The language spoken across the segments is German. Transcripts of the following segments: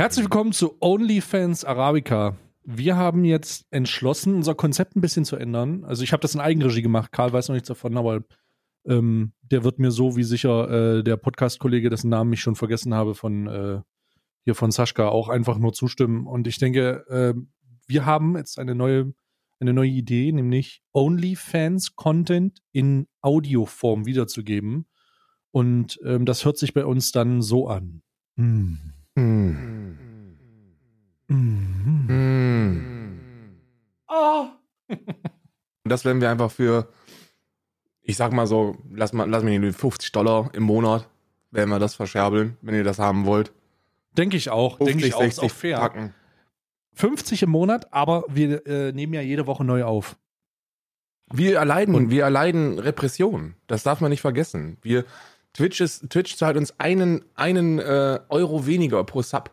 Herzlich willkommen zu OnlyFans Arabica. Wir haben jetzt entschlossen, unser Konzept ein bisschen zu ändern. Also ich habe das in Eigenregie gemacht. Karl weiß noch nichts davon, aber ähm, der wird mir so wie sicher äh, der Podcast-Kollege, dessen Namen ich schon vergessen habe, von äh, hier von Sascha auch einfach nur zustimmen. Und ich denke, äh, wir haben jetzt eine neue, eine neue Idee, nämlich OnlyFans-Content in Audioform wiederzugeben. Und ähm, das hört sich bei uns dann so an. Mm. Mm. Mm. Oh. das werden wir einfach für, ich sag mal so, lass mal, lass mich 50 Dollar im Monat, werden wir das verscherbeln, wenn ihr das haben wollt. Denke ich auch. Denke ich auch. Ist auch fair. Packen. 50 im Monat, aber wir äh, nehmen ja jede Woche neu auf. Wir erleiden, Und wir erleiden Repression. Das darf man nicht vergessen. Wir, Twitch, ist, Twitch zahlt uns einen, einen äh, Euro weniger pro Sub.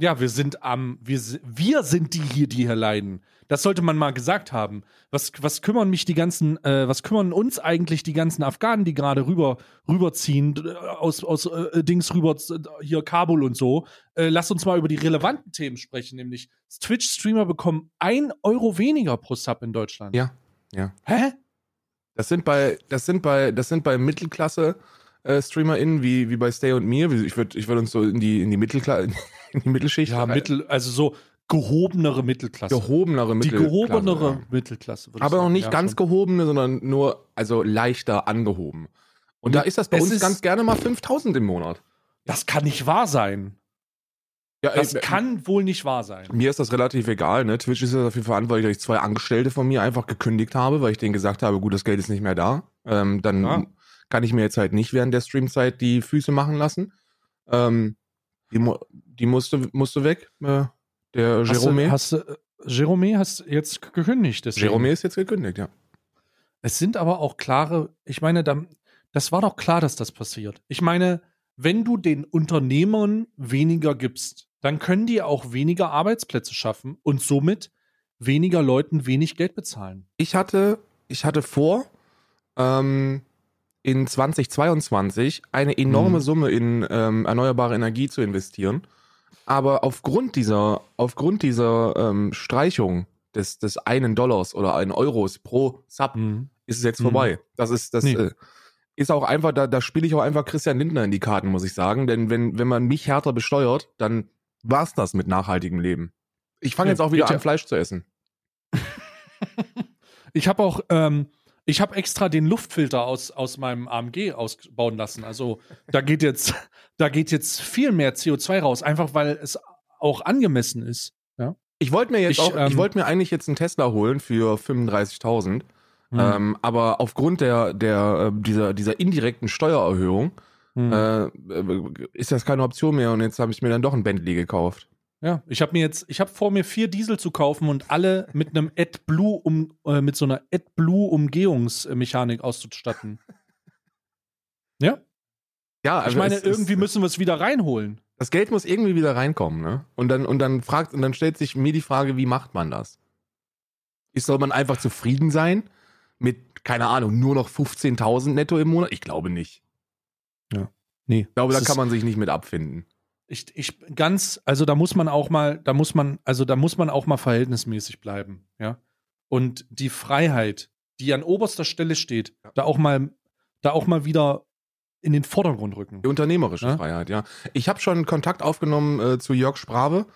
Ja, wir sind am, wir, wir sind die hier, die hier leiden. Das sollte man mal gesagt haben. Was, was kümmern mich die ganzen, äh, was kümmern uns eigentlich die ganzen Afghanen, die gerade rüber, rüberziehen, äh, aus, aus äh, Dings rüber, hier Kabul und so. Äh, lass uns mal über die relevanten Themen sprechen, nämlich Twitch-Streamer bekommen ein Euro weniger pro Sub in Deutschland. Ja, ja. Hä? Das sind bei, das sind bei, das sind bei Mittelklasse äh, StreamerInnen wie, wie bei Stay und mir. Ich würde ich würd uns so in die, in die Mittelklasse, in die Mittelschicht. Ja, Mittel, also so gehobenere Mittelklasse. Gehobenere Mittelklasse. Die gehobenere ja. Mittelklasse. Aber noch nicht ja, ganz schon. gehobene, sondern nur, also leichter angehoben. Und da ist das bei uns ganz gerne mal 5000 im Monat. Das kann nicht wahr sein. Ja, das ey, kann wohl nicht wahr sein. Mir ist das relativ egal. Ne? Twitch ist ja dafür verantwortlich, dass ich zwei Angestellte von mir einfach gekündigt habe, weil ich denen gesagt habe, gut, das Geld ist nicht mehr da. Ähm, dann ja kann ich mir jetzt halt nicht während der Streamzeit die Füße machen lassen. Ähm, die, die musste, musste weg. Äh, der Jerome. Hast du, hast du, Jerome hast jetzt gekündigt. Deswegen. Jerome ist jetzt gekündigt, ja. Es sind aber auch klare, ich meine, das war doch klar, dass das passiert. Ich meine, wenn du den Unternehmern weniger gibst, dann können die auch weniger Arbeitsplätze schaffen und somit weniger Leuten wenig Geld bezahlen. Ich hatte, ich hatte vor, ähm, in 2022 eine enorme mhm. Summe in ähm, erneuerbare Energie zu investieren. Aber aufgrund dieser, aufgrund dieser ähm, Streichung des, des einen Dollars oder einen Euros pro Sub mhm. ist es jetzt vorbei. Mhm. Das ist, das nee. äh, ist auch einfach, da, da spiele ich auch einfach Christian Lindner in die Karten, muss ich sagen. Denn wenn, wenn man mich härter besteuert, dann war's das mit nachhaltigem Leben. Ich fange jetzt auch wieder an, Fleisch zu essen. ich habe auch, ähm, ich habe extra den Luftfilter aus, aus meinem AMG ausbauen lassen. Also da geht jetzt, da geht jetzt viel mehr CO2 raus, einfach weil es auch angemessen ist. Ja? Ich wollte mir jetzt ich, auch, ähm, ich wollte mir eigentlich jetzt einen Tesla holen für 35.000. Mhm. Ähm, aber aufgrund der, der, äh, dieser, dieser indirekten Steuererhöhung mhm. äh, ist das keine Option mehr und jetzt habe ich mir dann doch ein Bentley gekauft. Ja, ich habe mir jetzt, ich habe vor mir vier Diesel zu kaufen und alle mit einem AdBlue um, äh, mit so einer AdBlue Umgehungsmechanik auszustatten. ja? Ja, also ich meine, es, irgendwie es, müssen wir es wieder reinholen. Das Geld muss irgendwie wieder reinkommen, ne? Und dann und dann fragt und dann stellt sich mir die Frage, wie macht man das? Ist, soll man einfach zufrieden sein mit keine Ahnung nur noch 15.000 Netto im Monat? Ich glaube nicht. Ja, nee. Ich glaube, da kann man sich nicht mit abfinden ich, ich ganz, also da muss man auch mal, da muss man, also da muss man auch mal verhältnismäßig bleiben, ja. Und die Freiheit, die an oberster Stelle steht, ja. da auch mal, da auch mal wieder in den Vordergrund rücken. Die unternehmerische ja? Freiheit, ja. Ich habe schon Kontakt aufgenommen äh, zu Jörg Sprave,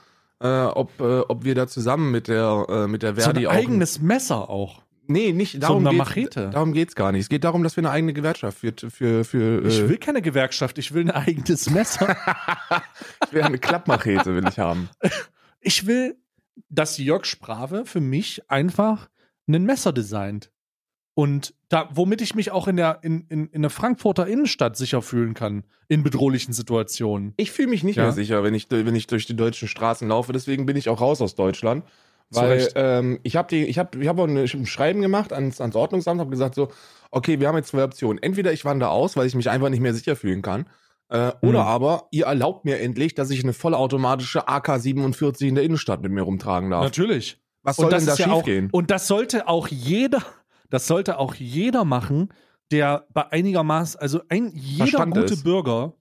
äh, ob, äh, ob wir da zusammen mit der äh, mit der Verdi so ein eigenes Messer auch. Nee, nicht darum. So eine Machete. Darum geht's gar nicht. Es geht darum, dass wir eine eigene Gewerkschaft für. für, für äh ich will keine Gewerkschaft, ich will ein eigenes Messer. ich will eine Klappmachete, will ich haben. Ich will, dass Jörg Sprave für mich einfach ein Messer designt. Und da, womit ich mich auch in der, in, in, in der Frankfurter Innenstadt sicher fühlen kann, in bedrohlichen Situationen. Ich fühle mich nicht ja. mehr sicher, wenn ich, wenn ich durch die deutschen Straßen laufe. Deswegen bin ich auch raus aus Deutschland. Weil ähm, ich habe ich habe ich hab auch ein Schreiben gemacht ans, ans Ordnungsamt, habe gesagt so, okay, wir haben jetzt zwei Optionen. Entweder ich wandere aus, weil ich mich einfach nicht mehr sicher fühlen kann, äh, mhm. oder aber ihr erlaubt mir endlich, dass ich eine vollautomatische AK-47 in der Innenstadt mit mir rumtragen darf. Natürlich. Was soll denn da schiefgehen? Ja und das sollte auch jeder, das sollte auch jeder machen, der bei einigermaßen, also ein jeder Verstand gute ist. Bürger,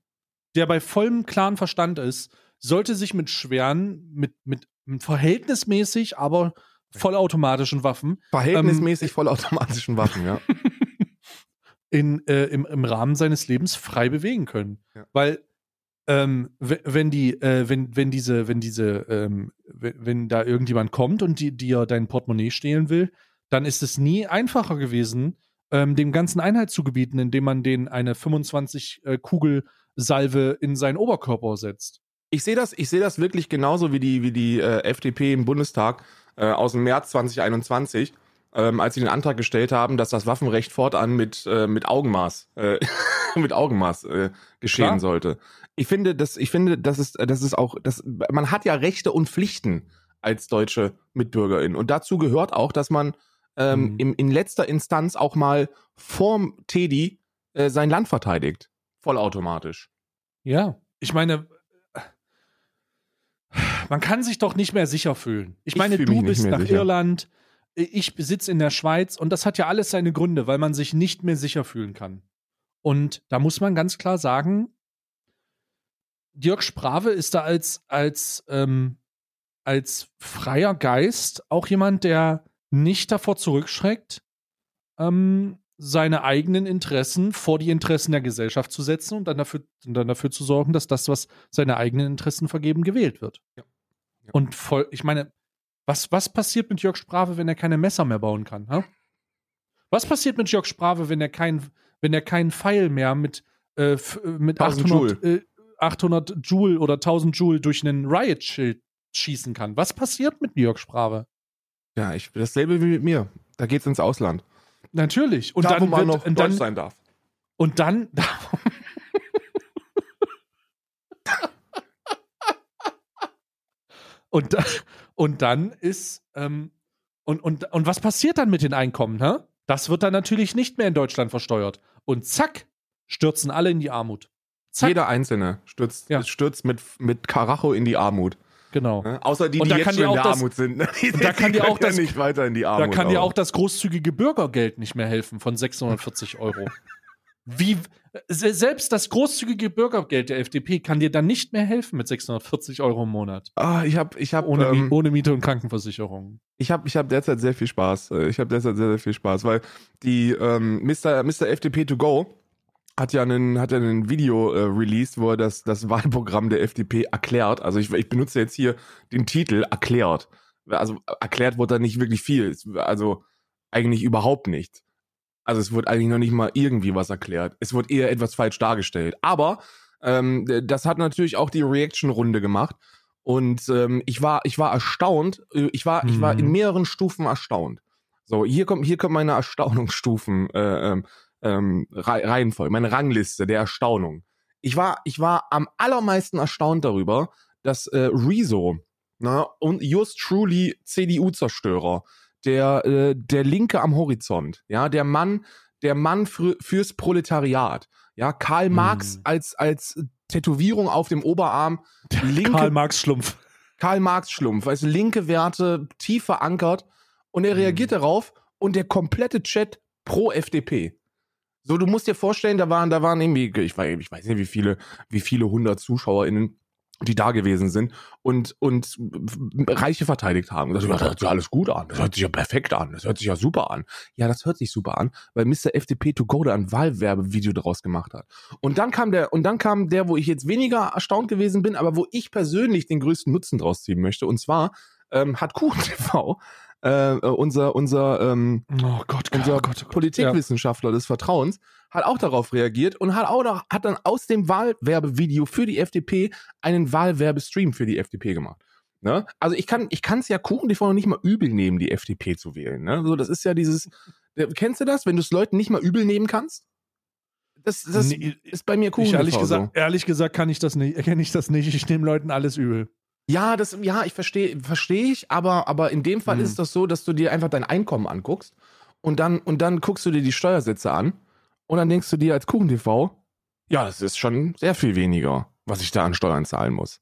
der bei vollem klaren Verstand ist, sollte sich mit schweren, mit, mit verhältnismäßig, aber vollautomatischen Waffen. Verhältnismäßig ähm, vollautomatischen Waffen, ja. in, äh, im, im Rahmen seines Lebens frei bewegen können. Ja. Weil ähm, wenn die, äh, wenn, wenn diese, wenn diese, ähm, wenn da irgendjemand kommt und die, dir dein Portemonnaie stehlen will, dann ist es nie einfacher gewesen, ähm, dem ganzen Einheit zu gebieten, indem man den eine 25 äh, Kugel Salve in seinen Oberkörper setzt. Ich sehe das, ich sehe das wirklich genauso wie die, wie die äh, FDP im Bundestag äh, aus dem März 2021 ähm, als sie den Antrag gestellt haben, dass das Waffenrecht fortan mit, äh, mit Augenmaß, äh, mit Augenmaß äh, geschehen Klar. sollte. Ich finde, das, ich finde, das ist, das ist auch, das, man hat ja Rechte und Pflichten als deutsche Mitbürgerin. Und dazu gehört auch, dass man ähm, mhm. im, in letzter Instanz auch mal vorm Teddy äh, sein Land verteidigt. Vollautomatisch. Ja, ich meine, man kann sich doch nicht mehr sicher fühlen. Ich, ich meine, du bist nach sicher. Irland, ich besitze in der Schweiz und das hat ja alles seine Gründe, weil man sich nicht mehr sicher fühlen kann. Und da muss man ganz klar sagen, Dirk Sprave ist da als, als, ähm, als freier Geist auch jemand, der nicht davor zurückschreckt, ähm, seine eigenen Interessen vor die Interessen der Gesellschaft zu setzen und dann dafür, und dann dafür zu sorgen, dass das, was seine eigenen Interessen vergeben, gewählt wird. Ja. Und voll, ich meine, was, was passiert mit Jörg Sprave, wenn er keine Messer mehr bauen kann? Ha? Was passiert mit Jörg Sprave, wenn er keinen wenn er keinen Pfeil mehr mit, äh, mit 800 Joule. Äh, 800 Joule oder 1000 Joule durch einen Riot-Schild schießen kann? Was passiert mit Jörg Sprave? Ja, ich, dasselbe wie mit mir. Da geht's ins Ausland. Natürlich. Und da, dann wo man wird, noch und dann, sein darf. Und dann. und, und dann ist. Ähm, und, und, und was passiert dann mit den Einkommen? Hä? Das wird dann natürlich nicht mehr in Deutschland versteuert. Und zack, stürzen alle in die Armut. Zack. Jeder Einzelne stürzt, ja. stürzt mit, mit Karacho in die Armut. Genau. Ja, außer die, die jetzt schon in der das, Armut sind. Ne? Die, da kann dir auch das, nicht weiter in die Armut. Da kann dir auch das großzügige Bürgergeld nicht mehr helfen von 640 Euro. Wie, selbst das großzügige Bürgergeld der FDP kann dir dann nicht mehr helfen mit 640 Euro im Monat. Ah, ich habe, ich habe ohne, ähm, ohne Miete und Krankenversicherung. Ich habe, ich habe derzeit sehr viel Spaß. Äh, ich habe derzeit sehr, sehr viel Spaß, weil die ähm, Mr. Mr. FDP to go hat ja einen, hat ja ein Video äh, released, wo er das, das Wahlprogramm der FDP erklärt. Also ich, ich benutze jetzt hier den Titel erklärt. Also erklärt wurde da nicht wirklich viel. Also eigentlich überhaupt nichts. Also es wird eigentlich noch nicht mal irgendwie was erklärt. Es wird eher etwas falsch dargestellt. Aber ähm, das hat natürlich auch die Reaction-Runde gemacht. Und ähm, ich war, ich war erstaunt. Äh, ich war, mhm. ich war in mhm. mehreren Stufen erstaunt. So, hier kommt, hier kommt meine Erstaunungsstufen äh, ähm, ähm Reihenfolge, meine Rangliste der Erstaunung. Ich war, ich war am allermeisten erstaunt darüber, dass äh, Rezo na, und Just Truly CDU-Zerstörer der, äh, der Linke am Horizont, ja, der Mann, der Mann für, fürs Proletariat, ja, Karl Marx hm. als, als Tätowierung auf dem Oberarm, linke, Karl Marx Schlumpf. Karl Marx Schlumpf, also linke Werte tief verankert und er reagiert hm. darauf und der komplette Chat pro FDP. So, du musst dir vorstellen, da waren, da waren irgendwie, ich weiß, ich weiß nicht, wie viele, wie viele hundert ZuschauerInnen die da gewesen sind und, und Reiche verteidigt haben. Das, hört sich alles gut an. Das hört sich ja perfekt an. Das hört sich ja super an. Ja, das hört sich super an, weil Mr. FDP to go da ein Wahlwerbevideo daraus gemacht hat. Und dann kam der, und dann kam der, wo ich jetzt weniger erstaunt gewesen bin, aber wo ich persönlich den größten Nutzen draus ziehen möchte. Und zwar ähm, hat KuchenTV äh, unser unser ähm, oh Gott, unser Gott, oh Gott. Politikwissenschaftler ja. des Vertrauens hat auch darauf reagiert und hat auch noch, hat dann aus dem Wahlwerbevideo für die FDP einen Wahlwerbestream für die FDP gemacht. Ne? Also ich kann ich kann es ja Kuchen die noch nicht mal übel nehmen, die FDP zu wählen. Ne? So das ist ja dieses kennst du das, wenn du es Leuten nicht mal übel nehmen kannst? Das, das nee, ist bei mir Kuchen. ehrlich gesagt, so. ehrlich gesagt kann ich das nicht, erkenne ich das nicht. Ich nehme Leuten alles übel. Ja, das, ja, ich verstehe, verstehe ich, aber, aber in dem Fall mhm. ist das so, dass du dir einfach dein Einkommen anguckst und dann, und dann guckst du dir die Steuersätze an und dann denkst du dir als KuchenTV, ja, das ist schon sehr viel weniger, was ich da an Steuern zahlen muss.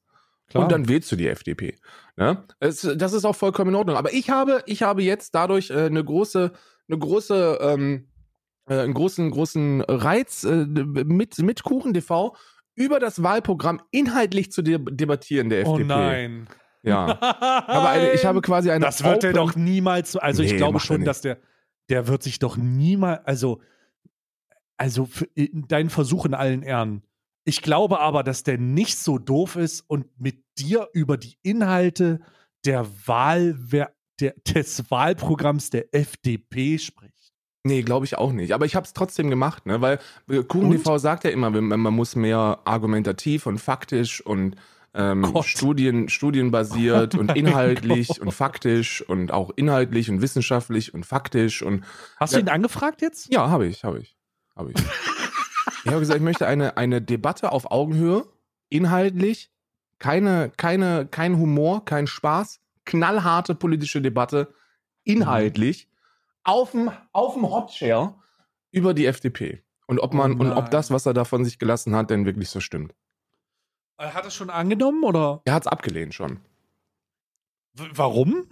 Klar. Und dann wählst du die FDP. Ne? Das, das ist auch vollkommen in Ordnung. Aber ich habe, ich habe jetzt dadurch äh, eine große, eine große, ähm, äh, einen großen, großen Reiz äh, mit, mit KuchenTV über das Wahlprogramm inhaltlich zu de debattieren der FDP. Oh nein. Ja. Aber eine, ich habe quasi eine. Das wird er doch niemals. Also ich Nee, glaube macht er schon, dass der, der wird sich doch niemals, also, also für, in deinen Versuch in allen Ehren. Ich glaube aber, dass der nicht so doof ist und mit dir über die Inhalte der Wahl, der, des Wahlprogramms der FDP spricht. Nee, glaube ich auch nicht. Aber ich habe es trotzdem gemacht, ne? Weil äh, Kuchen Und? TV sagt ja immer, man muss mehr argumentativ und faktisch und ähm. Studien, studienbasiert Oh und inhaltlich Gott. und faktisch und auch inhaltlich und wissenschaftlich und faktisch und Hast Ja. du ihn angefragt jetzt? ja, habe ich, habe ich, habe ich. ich habe gesagt, ich möchte eine, eine Debatte auf Augenhöhe, inhaltlich, keine, keine, kein Humor, kein Spaß, knallharte politische Debatte, inhaltlich, auf dem, auf dem Hotchair über die FDP. Und ob man, Oh und ob das, was er da von sich gelassen hat, denn wirklich so stimmt. Hat er schon angenommen oder Er hat es abgelehnt schon. w- warum?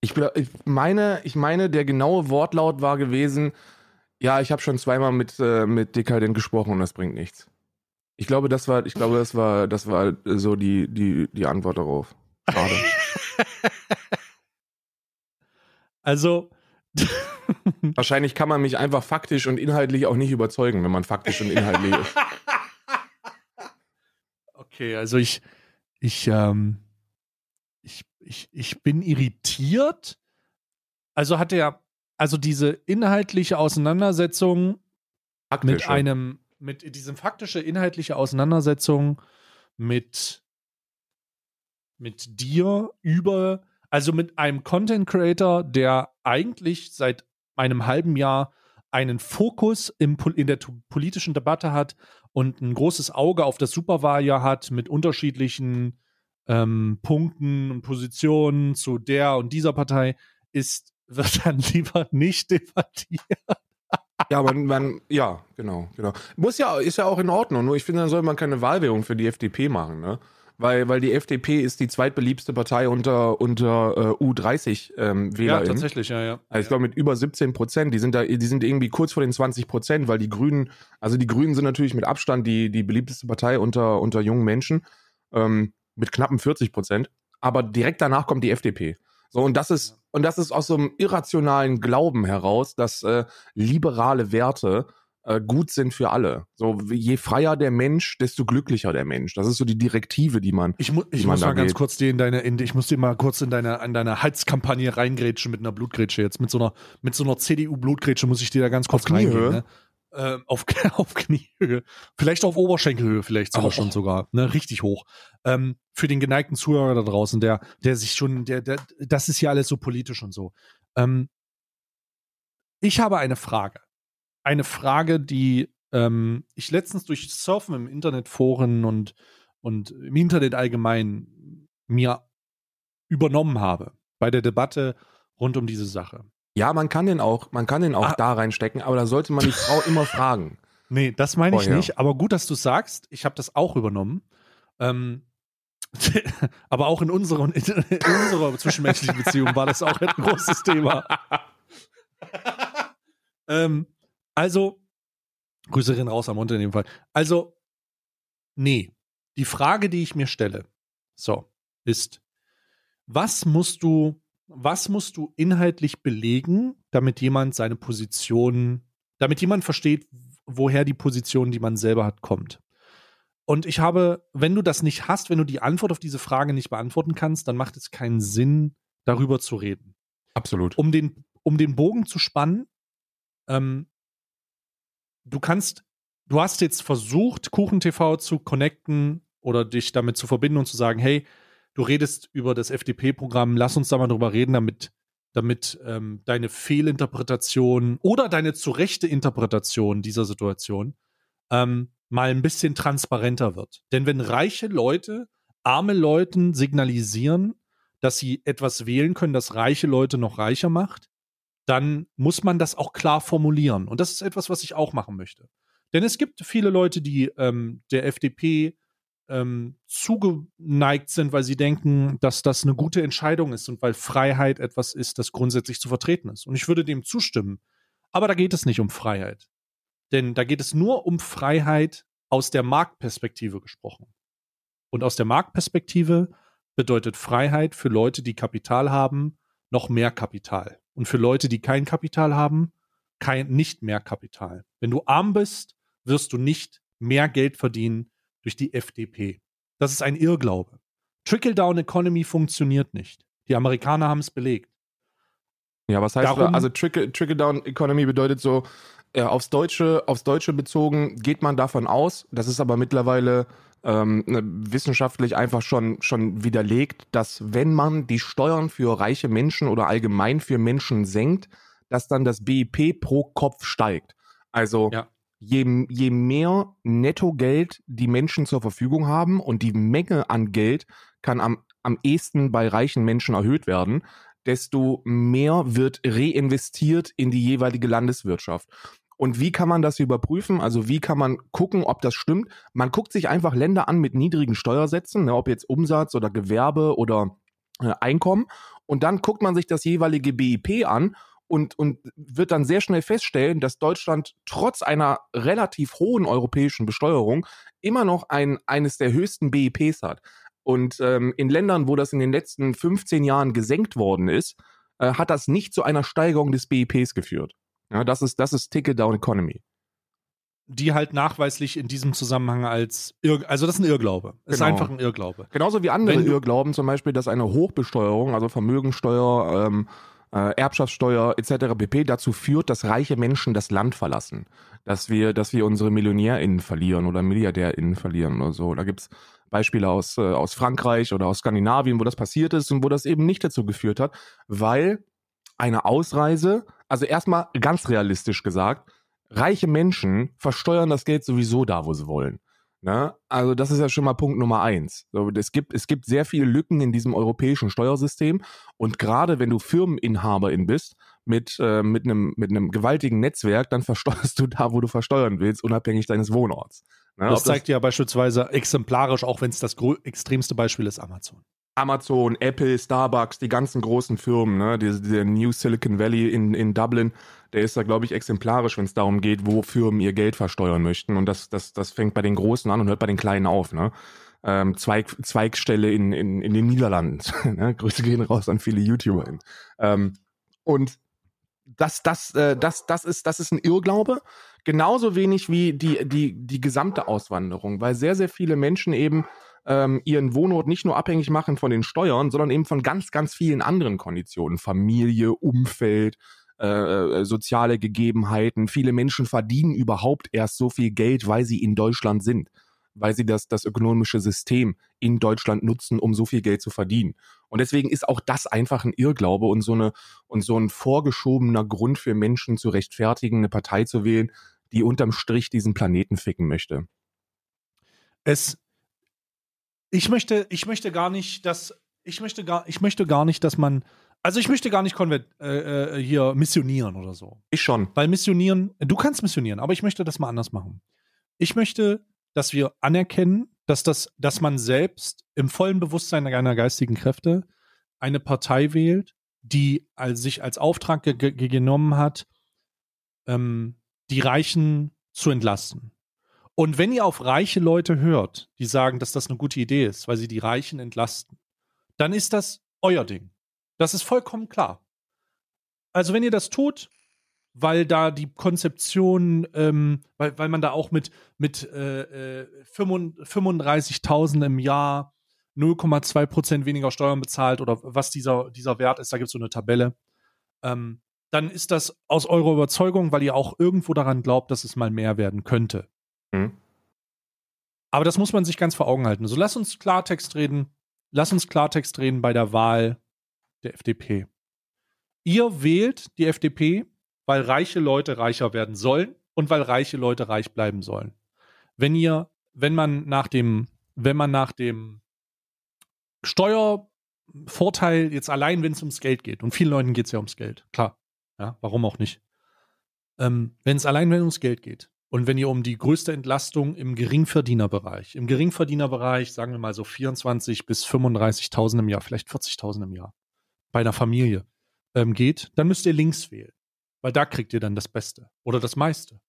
Ich, ich meine, ich meine, der genaue Wortlaut war gewesen, ja, ich habe schon zweimal mit, äh, mit Dekadent gesprochen und das bringt nichts. Ich glaube, das war, ich glaube, das war, das war so die, die, die Antwort darauf. Schade. Also, Wahrscheinlich kann man mich einfach faktisch und inhaltlich auch nicht überzeugen, wenn man faktisch und inhaltlich ist. Okay, also ich, ich, ähm, ich, ich, ich bin irritiert. Also hat er, also diese inhaltliche Auseinandersetzung mit Faktisch. einem, mit diesem faktische inhaltliche Auseinandersetzung mit, mit dir über, also mit einem Content Creator, der eigentlich seit einem halben Jahr einen Fokus im, in der politischen Debatte hat und ein großes Auge auf das Superwahljahr hat mit unterschiedlichen ähm, Punkten und Positionen zu der und dieser Partei, ist, wird dann lieber nicht debattiert. Ja, man, man, ja, genau, genau. Muss ja, ist ja auch in Ordnung. Nur ich finde, dann soll man keine Wahlwährung für die FDP machen, ne? Weil, weil die FDP ist die zweitbeliebste Partei unter, unter äh, U30 ähm, WählerInnen. tatsächlich, ja, ja. Also ich glaube mit über 17 Prozent, die sind da, die sind irgendwie kurz vor den 20 Prozent, weil die Grünen, also die Grünen sind natürlich mit Abstand die, die beliebteste Partei unter, unter jungen Menschen, ähm, mit knappen 40 Prozent. Aber direkt danach kommt die FDP. So, und das ist, und das ist aus so einem irrationalen Glauben heraus, dass äh, liberale Werte äh, gut sind für alle. So, je freier der Mensch, desto glücklicher der Mensch. Das ist so die Direktive, die man. Ich, mu ich man muss mal ganz geht. kurz dir in deine, in, ich muss dir mal kurz in deine, an deine Halskampagne reingrätschen mit einer Blutgrätsche jetzt. Mit so einer, mit so einer CDU-Blutgrätsche muss ich dir da ganz kurz reingehen. Ne? Ähm, auf, auf Kniehöhe. Vielleicht auf Oberschenkelhöhe, vielleicht sogar Oh. schon sogar. Ne? Richtig hoch. Ähm, für den geneigten Zuhörer da draußen, der, der sich schon, der, der, das ist ja alles so politisch und so. Ähm, ich habe eine Frage. Eine Frage, die ähm, ich letztens durch Surfen im Internetforen und, und im Internet allgemein mir übernommen habe bei der Debatte rund um diese Sache. Ja, man kann den auch, man kann den auch Ah. da reinstecken, aber da sollte man die Frau immer fragen. Nee, das meine ich Vorher. nicht, aber gut, dass du sagst. Ich habe das auch übernommen. Ähm, aber auch in, unseren, in unserer zwischenmenschlichen Beziehung war das auch ein großes Thema. ähm, also, Grüße gehen raus am Monte in dem Fall. Also, nee. Die Frage, die ich mir stelle, so, ist, was musst du, was musst du inhaltlich belegen, damit jemand seine Position, damit jemand versteht, woher die Position, die man selber hat, kommt? Und ich habe, wenn du das nicht hast, wenn du die Antwort auf diese Frage nicht beantworten kannst, dann macht es keinen Sinn, darüber zu reden Absolut. um den, um den Bogen zu spannen, ähm, du kannst, du hast jetzt versucht, KuchenTV zu connecten oder dich damit zu verbinden und zu sagen, hey, du redest über das FDP-Programm, lass uns da mal drüber reden, damit, damit ähm, deine Fehlinterpretation oder deine zu rechte Interpretation dieser Situation ähm, mal ein bisschen transparenter wird. Denn wenn reiche Leute arme Leuten signalisieren, dass sie etwas wählen können, das reiche Leute noch reicher macht, dann muss man das auch klar formulieren. Und das ist etwas, was ich auch machen möchte. Denn es gibt viele Leute, die ähm, der FDP ähm, zugeneigt sind, weil sie denken, dass das eine gute Entscheidung ist und weil Freiheit etwas ist, das grundsätzlich zu vertreten ist. Und ich würde dem zustimmen. Aber da geht es nicht um Freiheit. Denn da geht es nur um Freiheit aus der Marktperspektive gesprochen. Und aus der Marktperspektive bedeutet Freiheit für Leute, die Kapital haben, noch mehr Kapital. Und für Leute, die kein Kapital haben, kein, nicht mehr Kapital. Wenn du arm bist, wirst du nicht mehr Geld verdienen durch die FDP. Das ist ein Irrglaube. Trickle-Down-Economy funktioniert nicht. Die Amerikaner haben es belegt. Ja, was heißt Darum, also Trickle-Down-Economy bedeutet so, äh, aufs Deutsche, aufs Deutsche bezogen geht man davon aus, das ist aber mittlerweile ähm, ne, wissenschaftlich einfach schon, schon widerlegt, dass wenn man die Steuern für reiche Menschen oder allgemein für Menschen senkt, dass dann das BIP pro Kopf steigt. Also ja. Je, je mehr Nettogeld die Menschen zur Verfügung haben und die Menge an Geld kann am, am ehesten bei reichen Menschen erhöht werden, desto mehr wird reinvestiert in die jeweilige Landeswirtschaft. Und wie kann man das überprüfen? Also wie kann man gucken, ob das stimmt? Man guckt sich einfach Länder an mit niedrigen Steuersätzen, ne, ob jetzt Umsatz oder Gewerbe oder äh, Einkommen. Und dann guckt man sich das jeweilige BIP an und, und wird dann sehr schnell feststellen, dass Deutschland trotz einer relativ hohen europäischen Besteuerung immer noch ein, eines der höchsten BIPs hat. Und ähm, in Ländern, wo das in den letzten 15 Jahren gesenkt worden ist, äh, hat das nicht zu einer Steigerung des BIPs geführt. Ja, das ist, das ist Ticket-Down-Economy. Die halt nachweislich in diesem Zusammenhang als Irr also das ist ein Irrglaube. Das genau. ist einfach ein Irrglaube. Genauso wie andere Irrglauben, zum Beispiel, dass eine Hochbesteuerung, also Vermögensteuer, ähm, äh, Erbschaftssteuer etc. pp. dazu führt, dass reiche Menschen das Land verlassen. Dass wir, dass wir unsere MillionärInnen verlieren oder MilliardärInnen verlieren oder so. Da gibt's Beispiele aus, äh, aus Frankreich oder aus Skandinavien, wo das passiert ist und wo das eben nicht dazu geführt hat, weil eine Ausreise, also erstmal ganz realistisch gesagt, reiche Menschen versteuern das Geld sowieso da, wo sie wollen. Ne? Also das ist ja schon mal Punkt Nummer eins. So, es, gibt, es gibt sehr viele Lücken in diesem europäischen Steuersystem und gerade wenn du Firmeninhaberin bist mit, äh, mit, einem, mit einem gewaltigen Netzwerk, dann versteuerst du da, wo du versteuern willst, unabhängig deines Wohnorts. Ne? Das zeigt das, ja beispielsweise exemplarisch, auch wenn es das extremste Beispiel ist, Amazon. Amazon, Apple, Starbucks, die ganzen großen Firmen, ne? der, der New Silicon Valley in, in Dublin, der ist da, glaube ich, exemplarisch, wenn es darum geht, wo Firmen ihr Geld versteuern möchten. Und das, das, das fängt bei den Großen an und hört bei den Kleinen auf. Ne? Ähm, Zweig, Zweigstelle in, in, in den Niederlanden. ne? Grüße gehen raus an viele YouTuber. Ähm, und das, das, äh, das, das, ist, das ist ein Irrglaube. Genauso wenig wie die, die, die gesamte Auswanderung, weil sehr, sehr viele Menschen eben ähm, ihren Wohnort nicht nur abhängig machen von den Steuern, sondern eben von ganz, ganz vielen anderen Konditionen. Familie, Umfeld, äh, äh, soziale Gegebenheiten. Viele Menschen verdienen überhaupt erst so viel Geld, weil sie in Deutschland sind, weil sie das, das ökonomische System in Deutschland nutzen, um so viel Geld zu verdienen. Und deswegen ist auch das einfach ein Irrglaube und so eine und so ein vorgeschobener Grund für Menschen zu rechtfertigen, eine Partei zu wählen, die unterm Strich diesen Planeten ficken möchte. Es ich möchte, ich möchte gar nicht, dass, ich möchte gar, ich möchte gar nicht, dass man, also ich möchte gar nicht konvert, äh, äh, hier missionieren oder so. Ich schon. Weil missionieren, du kannst missionieren, aber ich möchte das mal anders machen. Ich möchte, dass wir anerkennen, dass das, dass man selbst im vollen Bewusstsein einer geistigen Kräfte eine Partei wählt, die als, sich als Auftrag ge ge genommen hat, ähm, die Reichen zu entlasten. Und wenn ihr auf reiche Leute hört, die sagen, dass das eine gute Idee ist, weil sie die Reichen entlasten, dann ist das euer Ding. Das ist vollkommen klar. Also wenn ihr das tut, weil da die Konzeption, ähm, weil, weil man da auch mit, mit äh, äh, 35.000 im Jahr 0,2 Prozent weniger Steuern bezahlt oder was dieser, dieser Wert ist, da gibt es so eine Tabelle, ähm, dann ist das aus eurer Überzeugung, weil ihr auch irgendwo daran glaubt, dass es mal mehr werden könnte. Mhm. Aber das muss man sich ganz vor Augen halten. So, also lass uns Klartext reden. Lass uns Klartext reden bei der Wahl der FDP. Ihr wählt die FDP, weil reiche Leute reicher werden sollen und weil reiche Leute reich bleiben sollen. Wenn ihr, wenn man nach dem, wenn man nach dem Steuervorteil jetzt allein, wenn es ums Geld geht, und vielen Leuten geht es ja ums Geld, klar, ja, warum auch nicht? Ähm, wenn es allein wenn ums Geld geht, und wenn ihr um die größte Entlastung im Geringverdienerbereich, im Geringverdienerbereich, sagen wir mal so 24 bis 35.000 im Jahr, vielleicht 40.000 im Jahr, bei einer Familie ähm, geht, dann müsst ihr links wählen, weil da kriegt ihr dann das Beste oder das meiste.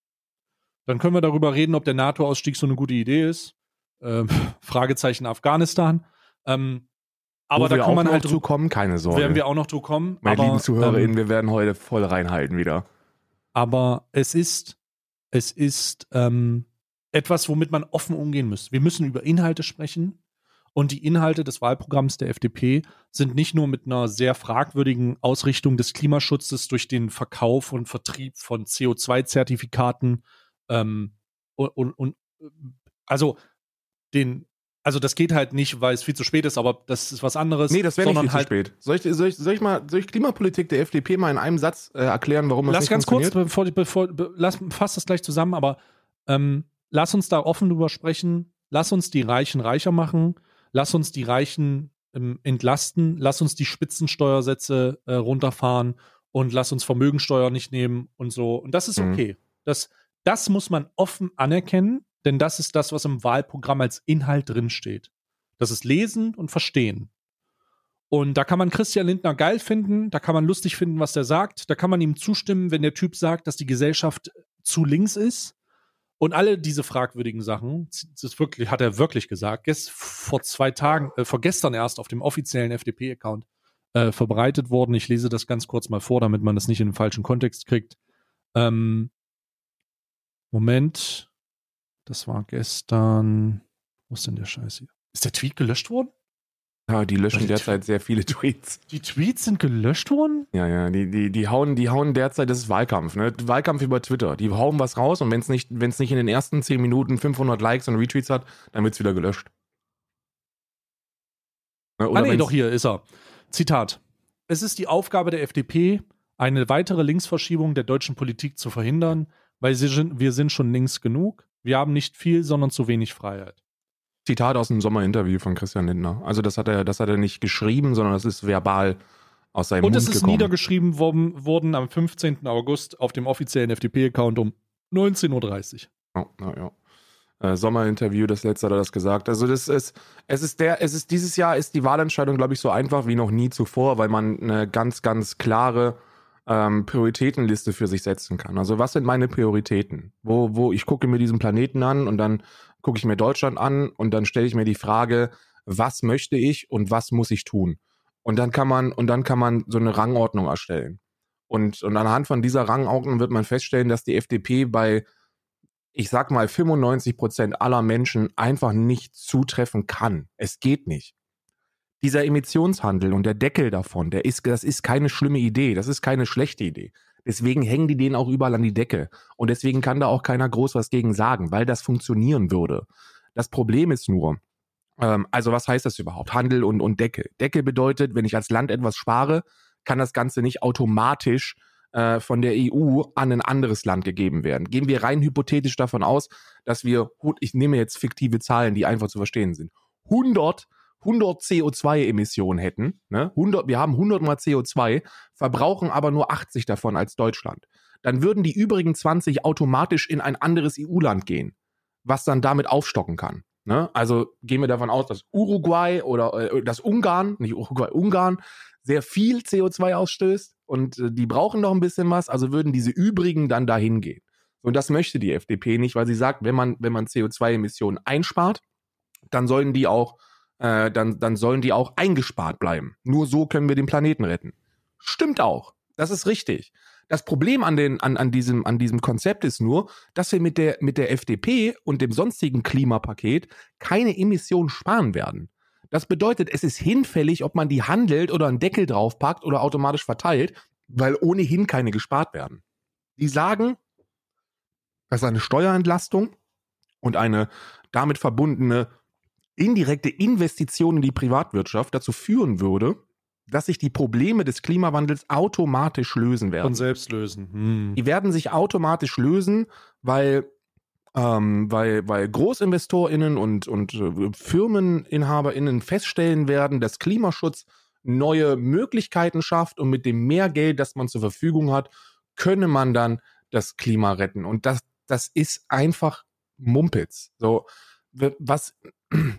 Dann können wir darüber reden, ob der NATO-Ausstieg so eine gute Idee ist. Ähm, Fragezeichen Afghanistan. Ähm, aber Wo da wir kann auch man halt zu kommen, keine Sorge. werden wir auch noch zu kommen. Meine aber, lieben ZuhörerInnen, ähm, wir werden heute voll reinhalten wieder. aber es ist, es ist ähm, etwas, womit man offen umgehen muss. Wir müssen über Inhalte sprechen. Und die Inhalte des Wahlprogramms der FDP sind nicht nur mit einer sehr fragwürdigen Ausrichtung des Klimaschutzes durch den Verkauf und Vertrieb von CO2-Zertifikaten ähm, und, und, und also den, also das geht halt nicht, weil es viel zu spät ist, aber das ist was anderes. Nee, das wäre nicht viel halt, zu spät. Soll ich, soll, ich, soll, ich mal, soll ich Klimapolitik der FDP mal in einem Satz äh, erklären, warum das Lass nicht ganz kurz, bevor, bevor be, lass, fass das gleich zusammen, aber ähm, lass uns da offen drüber sprechen. Lass uns die Reichen reicher machen. Lass uns die Reichen ähm, entlasten. Lass uns die Spitzensteuersätze äh, runterfahren und lass uns Vermögensteuer nicht nehmen und so. Und das ist Mhm. okay. Das, das muss man offen anerkennen, denn das ist das, was im Wahlprogramm als Inhalt drinsteht. Das ist Lesen und Verstehen. Und da kann man Christian Lindner geil finden, da kann man lustig finden, was der sagt, da kann man ihm zustimmen, wenn der Typ sagt, dass die Gesellschaft zu links ist. Und alle diese fragwürdigen Sachen, das wirklich, hat er wirklich gesagt, gest, vor zwei Tagen, äh, vor gestern erst auf dem offiziellen FDP-Account äh, verbreitet worden. Ich lese das ganz kurz mal vor, damit man das nicht in den falschen Kontext kriegt. Ähm, Moment, das war gestern. Wo ist denn der Scheiß hier? Ist der Tweet gelöscht worden? Ja, die löschen Die- derzeit sehr viele Tweets. Die Tweets sind gelöscht worden? Ja, ja, die, die, die, hauen, die hauen derzeit, das ist Wahlkampf, ne? Wahlkampf über Twitter. Die hauen was raus und wenn es nicht, wenn's nicht in den ersten 10 Minuten 500 Likes und Retweets hat, dann wird's wieder gelöscht. Ne? Ah, nee, doch hier ist er. Zitat. Es ist die Aufgabe der FDP, eine weitere Linksverschiebung der deutschen Politik zu verhindern, weil sie, wir sind schon links genug. Wir haben nicht viel, sondern zu wenig Freiheit. Zitat aus dem Sommerinterview von Christian Lindner. Also das hat er, das hat er nicht geschrieben, sondern das ist verbal aus seinem Und Mund es ist gekommen. niedergeschrieben worden, worden am 15. August auf dem offiziellen FDP-Account um 19.30 Uhr. Ja, ja, ja. Äh, Sommerinterview, das letzte hat er das gesagt. Also das ist, es ist der, es ist dieses Jahr ist die Wahlentscheidung, glaube ich, so einfach wie noch nie zuvor, weil man eine ganz, ganz klare ähm, Prioritätenliste für sich setzen kann. Also was sind meine Prioritäten? Wo, wo ich gucke mir diesen Planeten an und dann gucke ich mir Deutschland an und dann stelle ich mir die Frage, was möchte ich und was muss ich tun? Und dann kann man, und dann kann man so eine Rangordnung erstellen. Und, und anhand von dieser Rangordnung wird man feststellen, dass die FDP bei ich sag mal, 95 Prozent aller Menschen einfach nicht zutreffen kann. Es geht nicht. Dieser Emissionshandel und der Deckel davon, der ist, das ist keine schlimme Idee, das ist keine schlechte Idee. Deswegen hängen die den auch überall an die Decke. Und deswegen kann da auch keiner groß was gegen sagen, weil das funktionieren würde. Das Problem ist nur, ähm, also was heißt das überhaupt? Handel und, und Deckel. Deckel bedeutet, wenn ich als Land etwas spare, kann das Ganze nicht automatisch äh, von der EU an ein anderes Land gegeben werden. Gehen wir rein hypothetisch davon aus, dass wir, ich nehme jetzt fiktive Zahlen, die einfach zu verstehen sind, 100, 100 CO2-Emissionen hätten, ne? 100, wir haben 100 mal CO2, verbrauchen aber nur 80 davon als Deutschland. Dann würden die übrigen 20 automatisch in ein anderes EU-Land gehen, was dann damit aufstocken kann. Ne? Also gehen wir davon aus, dass Uruguay oder äh, das Ungarn, nicht Uruguay, Ungarn, sehr viel CO2 ausstößt und äh, die brauchen noch ein bisschen was, also würden diese übrigen dann dahin gehen. Und das möchte die FDP nicht, weil sie sagt, wenn man, wenn man CO2-Emissionen einspart, dann sollen die auch, äh, dann, dann sollen die auch eingespart bleiben. Nur so können wir den Planeten retten. Stimmt auch. Das ist richtig. Das Problem an, den, an, an, diesem, an diesem Konzept ist nur, dass wir mit der, mit der FDP und dem sonstigen Klimapaket keine Emissionen sparen werden. Das bedeutet, es ist hinfällig, ob man die handelt oder einen Deckel draufpackt oder automatisch verteilt, weil ohnehin keine gespart werden. Die sagen, dass eine Steuerentlastung und eine damit verbundene indirekte Investition in die Privatwirtschaft dazu führen würde, dass sich die Probleme des Klimawandels automatisch lösen werden. Von selbst lösen. Hm. Die werden sich automatisch lösen, weil, ähm, weil, weil GroßinvestorInnen und, und äh, FirmeninhaberInnen feststellen werden, dass Klimaschutz neue Möglichkeiten schafft und mit dem mehr Geld, das man zur Verfügung hat, könne man dann das Klima retten. Und das, das ist einfach Mumpitz. So, was,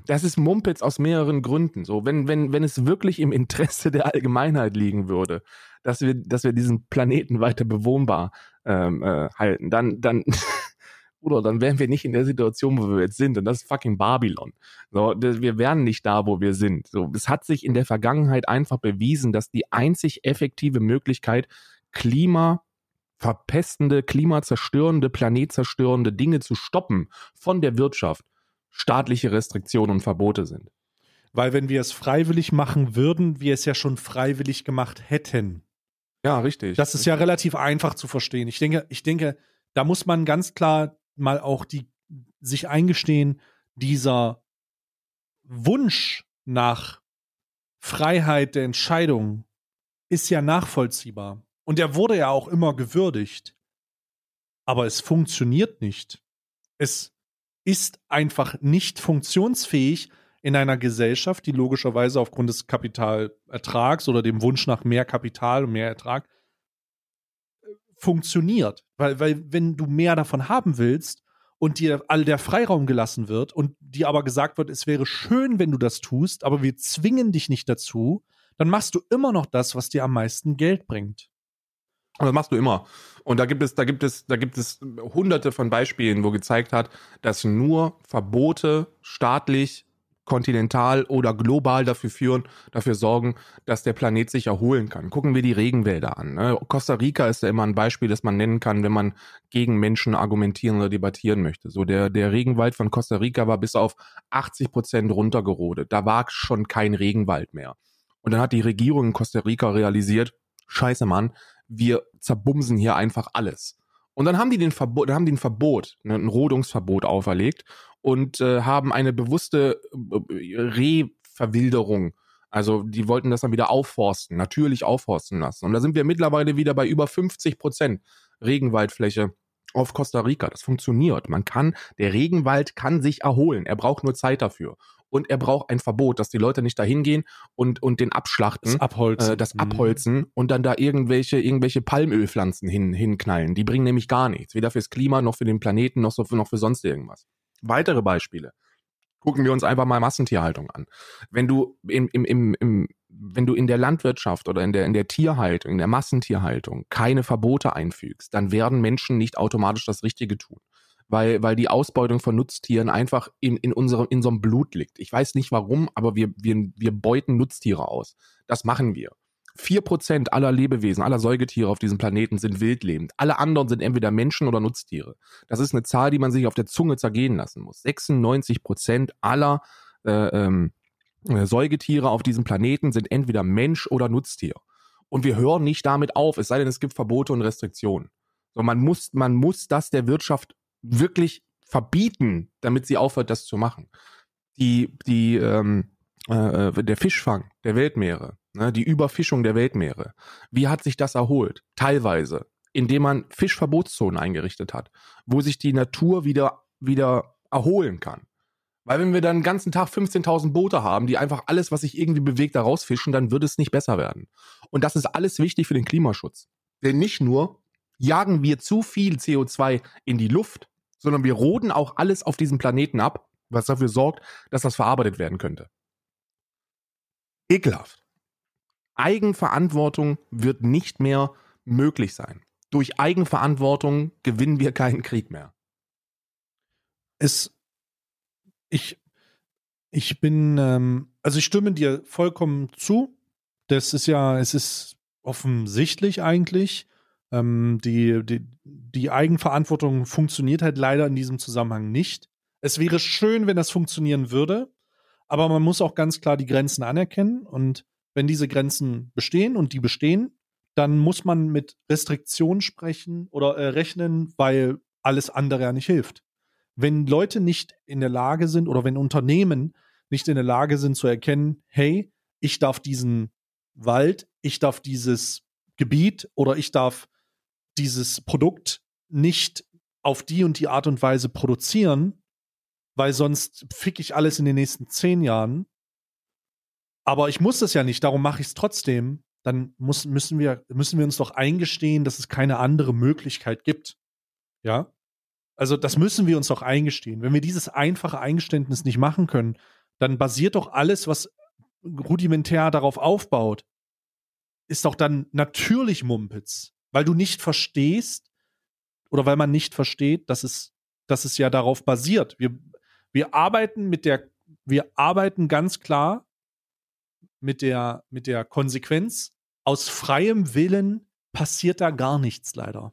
das ist Mumpitz aus mehreren Gründen. So, wenn, wenn, wenn es wirklich im Interesse der Allgemeinheit liegen würde, dass wir, dass wir diesen Planeten weiter bewohnbar ähm, äh, halten, dann, dann Bruder, dann wären wir nicht in der Situation, wo wir jetzt sind. Und das ist fucking Babylon. So, wir wären nicht da, wo wir sind. So, es hat sich in der Vergangenheit einfach bewiesen, dass die einzig effektive Möglichkeit, Klima verpestende, klimazerstörende, planetzerstörende Dinge zu stoppen von der Wirtschaft, staatliche Restriktionen und Verbote sind. Weil wenn wir es freiwillig machen würden, wir es ja schon freiwillig gemacht hätten. Ja, richtig. Das ist ja relativ einfach zu verstehen. Ich denke, ich denke, da muss man ganz klar mal auch die sich eingestehen, dieser Wunsch nach Freiheit der Entscheidung ist ja nachvollziehbar. Und er wurde ja auch immer gewürdigt. Aber es funktioniert nicht. Es ist einfach nicht funktionsfähig in einer Gesellschaft, die logischerweise aufgrund des Kapitalertrags oder dem Wunsch nach mehr Kapital und mehr Ertrag funktioniert. Weil, weil wenn du mehr davon haben willst und dir all der Freiraum gelassen wird und dir aber gesagt wird, es wäre schön, wenn du das tust, aber wir zwingen dich nicht dazu, dann machst du immer noch das, was dir am meisten Geld bringt. Und das machst du immer. Und da gibt es, da gibt es, da gibt es hunderte von Beispielen, wo gezeigt hat, dass nur Verbote staatlich kontinental oder global dafür führen, dafür sorgen, dass der Planet sich erholen kann. Gucken wir die Regenwälder an. Ne? Costa Rica ist ja immer ein Beispiel, das man nennen kann, wenn man gegen Menschen argumentieren oder debattieren möchte. So der, der Regenwald von Costa Rica war bis auf 80 Prozent runtergerodet. Da war schon kein Regenwald mehr. Und dann hat die Regierung in Costa Rica realisiert, scheiße Mann, wir zerbumsen hier einfach alles. Und dann haben die den Verbot, dann haben die ein Verbot, ne, ein Rodungsverbot auferlegt und äh, haben eine bewusste äh, Rehverwilderung. Also die wollten das dann wieder aufforsten, natürlich aufforsten lassen. Und da sind wir mittlerweile wieder bei über 50 Prozent Regenwaldfläche auf Costa Rica. Das funktioniert. Man kann, der Regenwald kann sich erholen. Er braucht nur Zeit dafür. Und er braucht ein Verbot, dass die Leute nicht dahin gehen und, und den abschlachten, das Abholzen, äh, das mhm. Abholzen und dann da irgendwelche, irgendwelche Palmölpflanzen hin, hinknallen. Die bringen nämlich gar nichts. Weder fürs Klima, noch für den Planeten, noch, so, noch für sonst irgendwas. Weitere Beispiele. Gucken wir uns einfach mal Massentierhaltung an. Wenn du im, im, im, im, wenn du in der Landwirtschaft oder in der, in der Tierhaltung, in der Massentierhaltung keine Verbote einfügst, dann werden Menschen nicht automatisch das Richtige tun. Weil, weil die Ausbeutung von Nutztieren einfach in, in unserem, in so Blut liegt. Ich weiß nicht warum, aber wir, wir, wir beuten Nutztiere aus. Das machen wir. 4% aller Lebewesen, aller Säugetiere auf diesem Planeten sind wildlebend. Alle anderen sind entweder Menschen oder Nutztiere. Das ist eine Zahl, die man sich auf der Zunge zergehen lassen muss. 96% aller äh, ähm, äh, Säugetiere auf diesem Planeten sind entweder Mensch oder Nutztier. Und wir hören nicht damit auf, es sei denn, es gibt Verbote und Restriktionen. So, man muss, man muss das der Wirtschaft wirklich verbieten, damit sie aufhört, das zu machen. Die, die, ähm, äh, der Fischfang der Weltmeere, ne, die Überfischung der Weltmeere. Wie hat sich das erholt? Teilweise, indem man Fischverbotszonen eingerichtet hat, wo sich die Natur wieder, wieder erholen kann. Weil wenn wir dann den ganzen Tag 15.000 Boote haben, die einfach alles, was sich irgendwie bewegt, da rausfischen, dann wird es nicht besser werden. Und das ist alles wichtig für den Klimaschutz. Denn nicht nur jagen wir zu viel CO2 in die Luft, sondern wir roden auch alles auf diesem Planeten ab, was dafür sorgt, dass das verarbeitet werden könnte. Ekelhaft. Eigenverantwortung wird nicht mehr möglich sein. Durch Eigenverantwortung gewinnen wir keinen Krieg mehr. Es, ich, ich bin, ähm, also ich stimme dir vollkommen zu. Das ist ja, es ist offensichtlich eigentlich. Ähm, die, die, die Eigenverantwortung funktioniert halt leider in diesem Zusammenhang nicht. Es wäre schön, wenn das funktionieren würde, aber man muss auch ganz klar die Grenzen anerkennen und wenn diese Grenzen bestehen und die bestehen, dann muss man mit Restriktionen sprechen oder äh, rechnen, weil alles andere ja nicht hilft. Wenn Leute nicht in der Lage sind oder wenn Unternehmen nicht in der Lage sind zu erkennen, hey, ich darf diesen Wald, ich darf dieses Gebiet oder ich darf dieses Produkt nicht auf die und die Art und Weise produzieren, weil sonst fick ich alles in den nächsten zehn Jahren. Aber ich muss das ja nicht, darum mache ich es trotzdem. Dann muss, müssen, wir, müssen wir uns doch eingestehen, dass es keine andere Möglichkeit gibt. Ja? Also, das müssen wir uns doch eingestehen. Wenn wir dieses einfache Eingeständnis nicht machen können, dann basiert doch alles, was rudimentär darauf aufbaut, ist doch dann natürlich Mumpitz. Weil du nicht verstehst oder weil man nicht versteht, dass es dass es ja darauf basiert. Wir, wir arbeiten mit der, wir arbeiten ganz klar mit der, mit der Konsequenz, aus freiem Willen passiert da gar nichts leider.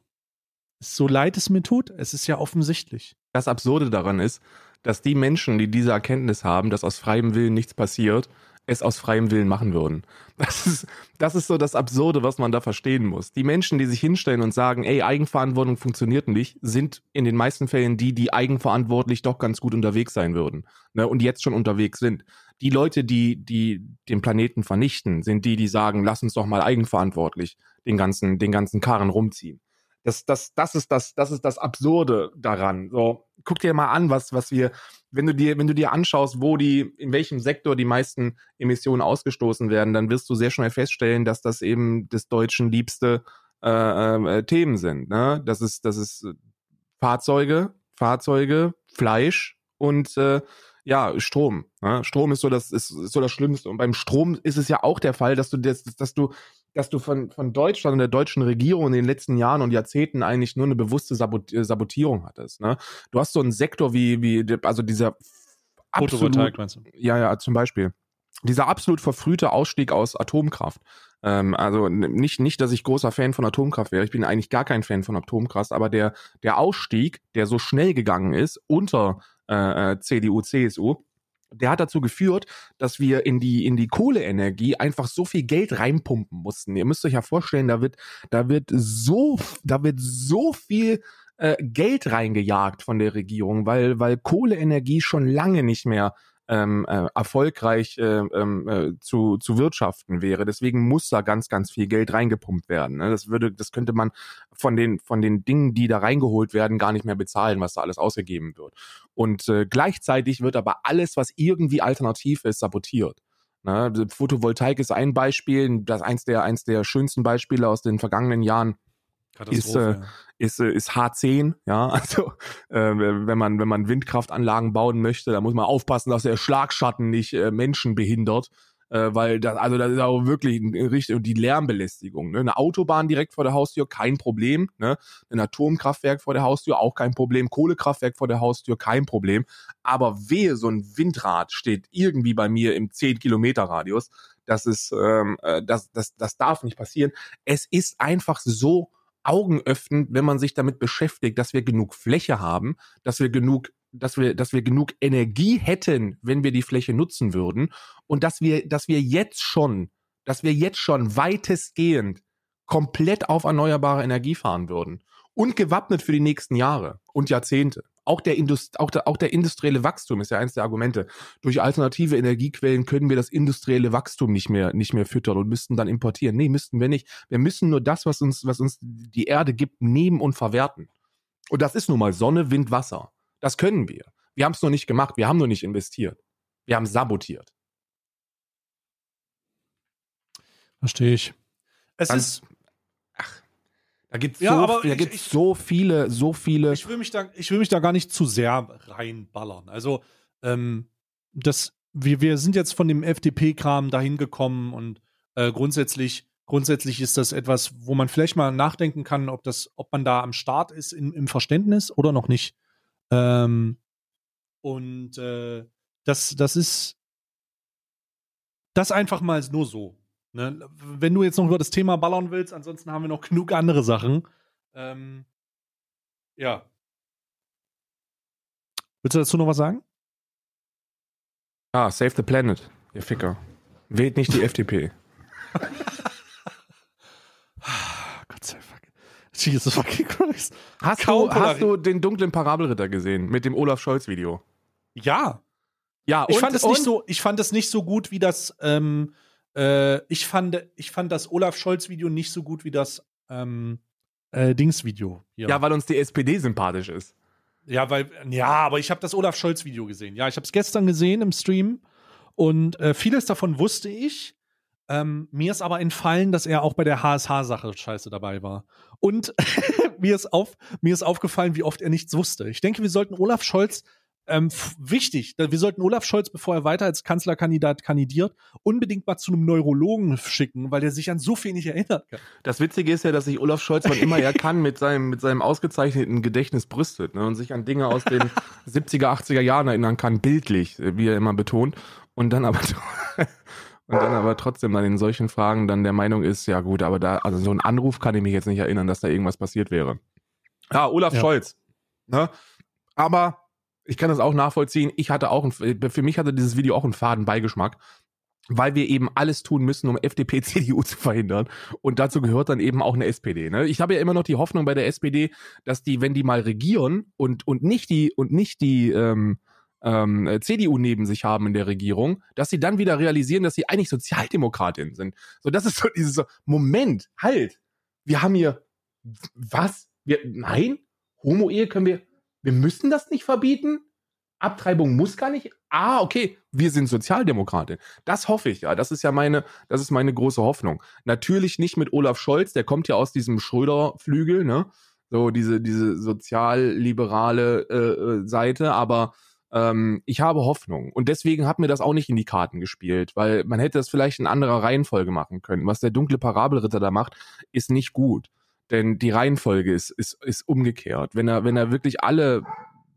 So leid es mir tut, es ist ja offensichtlich. Das Absurde daran ist, dass die Menschen, die diese Erkenntnis haben, dass aus freiem Willen nichts passiert, es aus freiem Willen machen würden. Das ist, das ist so das Absurde, was man da verstehen muss. Die Menschen, die sich hinstellen und sagen, ey, Eigenverantwortung funktioniert nicht, sind in den meisten Fällen die, die eigenverantwortlich doch ganz gut unterwegs sein würden ne, und jetzt schon unterwegs sind. Die Leute, die, die den Planeten vernichten, sind die, die sagen, lass uns doch mal eigenverantwortlich den ganzen, den ganzen Karren rumziehen. Das, das, das ist das, das ist das Absurde daran. So, guck dir mal an, was, was wir, wenn du dir, wenn du dir anschaust, wo die, in welchem Sektor die meisten Emissionen ausgestoßen werden, dann wirst du sehr schnell feststellen, dass das eben des Deutschen liebste äh, äh, Themen sind. Ne? Das ist, das ist Fahrzeuge, Fahrzeuge, Fleisch und äh, ja, Strom. Ne? Strom ist so das ist, ist so das Schlimmste. Und beim Strom ist es ja auch der Fall, dass du das, dass du dass du von, von Deutschland und der deutschen Regierung in den letzten Jahren und Jahrzehnten eigentlich nur eine bewusste äh, Sabotierung hattest. Ne? Du hast so einen Sektor wie, wie also dieser Photovoltaik meinst du? Ja, ja, zum Beispiel. Dieser absolut verfrühte Ausstieg aus Atomkraft. Ähm, also nicht, nicht, dass ich großer Fan von Atomkraft wäre. Ich bin eigentlich gar kein Fan von Atomkraft, aber der, der Ausstieg, der so schnell gegangen ist unter äh, äh CDU, CSU, der hat dazu geführt, dass wir in die, in die Kohleenergie einfach so viel Geld reinpumpen mussten. Ihr müsst euch ja vorstellen, da wird, da wird so, da wird so viel äh, Geld reingejagt von der Regierung, weil, weil Kohleenergie schon lange nicht mehr ähm, äh, erfolgreich äh, ähm, äh, zu, zu wirtschaften wäre. Deswegen muss da ganz, ganz viel Geld reingepumpt werden. Ne? Das würde, das könnte man von den, von den Dingen, die da reingeholt werden, gar nicht mehr bezahlen, was da alles ausgegeben wird. Und äh, gleichzeitig wird aber alles, was irgendwie alternativ ist, sabotiert. Ne? Photovoltaik ist ein Beispiel, das eins der, eins der schönsten Beispiele aus den vergangenen Jahren ist, äh, ist, äh, ist H10, ja. Also äh, wenn man, wenn man Windkraftanlagen bauen möchte, dann muss man aufpassen, dass der Schlagschatten nicht äh, Menschen behindert. Äh, weil das, also das ist auch wirklich richtig, und die Lärmbelästigung. Ne? Eine Autobahn direkt vor der Haustür, kein Problem. Ne? Ein Atomkraftwerk vor der Haustür, auch kein Problem. Kohlekraftwerk vor der Haustür, kein Problem. Aber wehe, so ein Windrad steht irgendwie bei mir im 10-Kilometer-Radius. Das ist, ähm, äh, das, das, das darf nicht passieren. Es ist einfach so Augen öffnen, wenn man sich damit beschäftigt, dass wir genug Fläche haben, dass wir genug dass wir, dass wir genug Energie hätten, wenn wir die Fläche nutzen würden. Und dass wir, dass wir jetzt schon, dass wir jetzt schon weitestgehend komplett auf erneuerbare Energie fahren würden und gewappnet für die nächsten Jahre und Jahrzehnte auch der, Indust auch, der, auch der industrielle Wachstum ist ja eins der Argumente. Durch alternative Energiequellen können wir das industrielle Wachstum nicht mehr, nicht mehr füttern und müssten dann importieren. Nee, müssten wir nicht. Wir müssen nur das, was uns, was uns die Erde gibt, nehmen und verwerten. Und das ist nun mal Sonne, Wind, Wasser. Das können wir. Wir haben es noch nicht gemacht. Wir haben nur nicht investiert. Wir haben sabotiert. Verstehe ich. Es Ganz, ist da gibt es ja, so, da so viele, so viele. Ich will mich da, ich will mich da gar nicht zu sehr reinballern. Also, ähm, das, wir, wir sind jetzt von dem FDP-Kram dahin gekommen und äh, grundsätzlich, grundsätzlich ist das etwas, wo man vielleicht mal nachdenken kann, ob das, ob man da am Start ist in, im Verständnis oder noch nicht. Ähm, und äh, das, das ist das einfach mal nur so. Ne? Wenn du jetzt noch über das Thema ballern willst, ansonsten haben wir noch genug andere Sachen. Ähm, ja. Willst du dazu noch was sagen? Ah, Save the Planet, ihr Ficker. Wählt nicht die FDP. Gott sei Dank. Jesus fucking Christ. Hast du, hast du den dunklen Parabelritter gesehen mit dem Olaf Scholz Video? Ja. Ja, ich und, fand es nicht so, ich fand es nicht so gut wie das ähm, äh, ich, fand, ich fand das Olaf Scholz-Video nicht so gut wie das ähm, äh, Dings-Video. Ja, weil uns die SPD sympathisch ist. Ja, weil, ja, aber ich habe das Olaf Scholz-Video gesehen. Ja, ich habe es gestern gesehen im Stream und äh, vieles davon wusste ich. Ähm, mir ist aber entfallen, dass er auch bei der HSH-Sache scheiße dabei war. Und mir, ist auf, mir ist aufgefallen, wie oft er nichts wusste. Ich denke, wir sollten Olaf Scholz ähm, wichtig, wir sollten Olaf Scholz, bevor er weiter als Kanzlerkandidat kandidiert, unbedingt mal zu einem Neurologen schicken, weil der sich an so viel nicht erinnert kann. Das Witzige ist ja, dass sich Olaf Scholz, wann immer er kann, mit seinem, mit seinem ausgezeichneten Gedächtnis brüstet ne, und sich an Dinge aus den 70er, 80er Jahren erinnern kann, bildlich, wie er immer betont. Und dann aber und dann aber trotzdem dann in solchen Fragen dann der Meinung ist, ja gut, aber da, also so ein Anruf kann ich mich jetzt nicht erinnern, dass da irgendwas passiert wäre. Ja, Olaf ja. Scholz. Ne? Aber ich kann das auch nachvollziehen. Ich hatte auch, ein, für mich hatte dieses Video auch einen faden Beigeschmack, weil wir eben alles tun müssen, um FDP, CDU zu verhindern. Und dazu gehört dann eben auch eine SPD. Ne? Ich habe ja immer noch die Hoffnung bei der SPD, dass die, wenn die mal regieren und, und nicht die, und nicht die, ähm, ähm, CDU neben sich haben in der Regierung, dass sie dann wieder realisieren, dass sie eigentlich Sozialdemokratinnen sind. So, das ist so dieses Moment, halt, wir haben hier, was? Wir, nein? Homo-Ehe können wir, wir müssen das nicht verbieten? Abtreibung muss gar nicht. Ah, okay, wir sind Sozialdemokratin. Das hoffe ich ja. Das ist ja meine, das ist meine große Hoffnung. Natürlich nicht mit Olaf Scholz, der kommt ja aus diesem Schröder-Flügel, ne? So diese, diese sozialliberale äh, äh Seite, aber ähm, ich habe Hoffnung. Und deswegen hat mir das auch nicht in die Karten gespielt, weil man hätte das vielleicht in anderer Reihenfolge machen können. Was der dunkle Parabelritter da macht, ist nicht gut. Denn die Reihenfolge ist, ist, ist umgekehrt. Wenn er, wenn er wirklich alle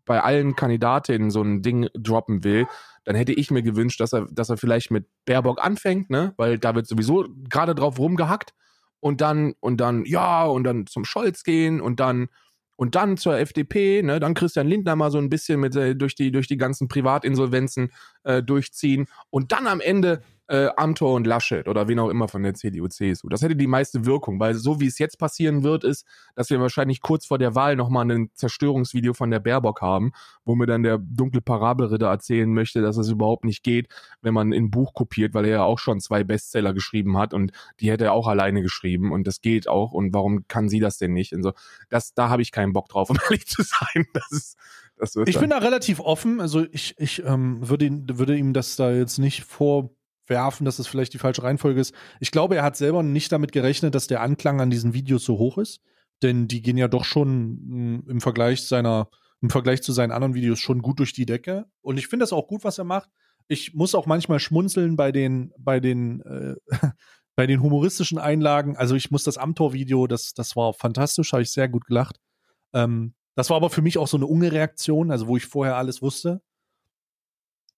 bei allen Kandidatinnen so ein Ding droppen will, dann hätte ich mir gewünscht, dass er, dass er vielleicht mit Baerbock anfängt, ne? Weil da wird sowieso gerade drauf rumgehackt und dann, und dann, ja, und dann zum Scholz gehen und dann und dann zur FDP, ne, dann Christian Lindner mal so ein bisschen mit äh, durch die durch die ganzen Privatinsolvenzen äh, durchziehen und dann am Ende äh, Amthor und Laschet oder wen auch immer von der CDU, CSU. Das hätte die meiste Wirkung, weil so wie es jetzt passieren wird, ist, dass wir wahrscheinlich kurz vor der Wahl nochmal ein Zerstörungsvideo von der Baerbock haben, wo mir dann der dunkle Parabelritter erzählen möchte, dass es überhaupt nicht geht, wenn man ein Buch kopiert, weil er ja auch schon zwei Bestseller geschrieben hat und die hätte er auch alleine geschrieben und das geht auch und warum kann sie das denn nicht? Und so, das, da habe ich keinen Bock drauf, um ehrlich zu sein. Das ist, das wird ich bin da relativ offen, also ich, ich ähm, würde, würde ihm das da jetzt nicht vor werfen, dass es vielleicht die falsche Reihenfolge ist. Ich glaube, er hat selber nicht damit gerechnet, dass der Anklang an diesen Videos so hoch ist, denn die gehen ja doch schon hm, im Vergleich seiner im Vergleich zu seinen anderen Videos schon gut durch die Decke und ich finde das auch gut, was er macht. Ich muss auch manchmal schmunzeln bei den bei den äh, bei den humoristischen Einlagen. Also ich muss das Amtor-Video, das das war fantastisch, habe ich sehr gut gelacht. Ähm, das war aber für mich auch so eine Ungereaktion, also wo ich vorher alles wusste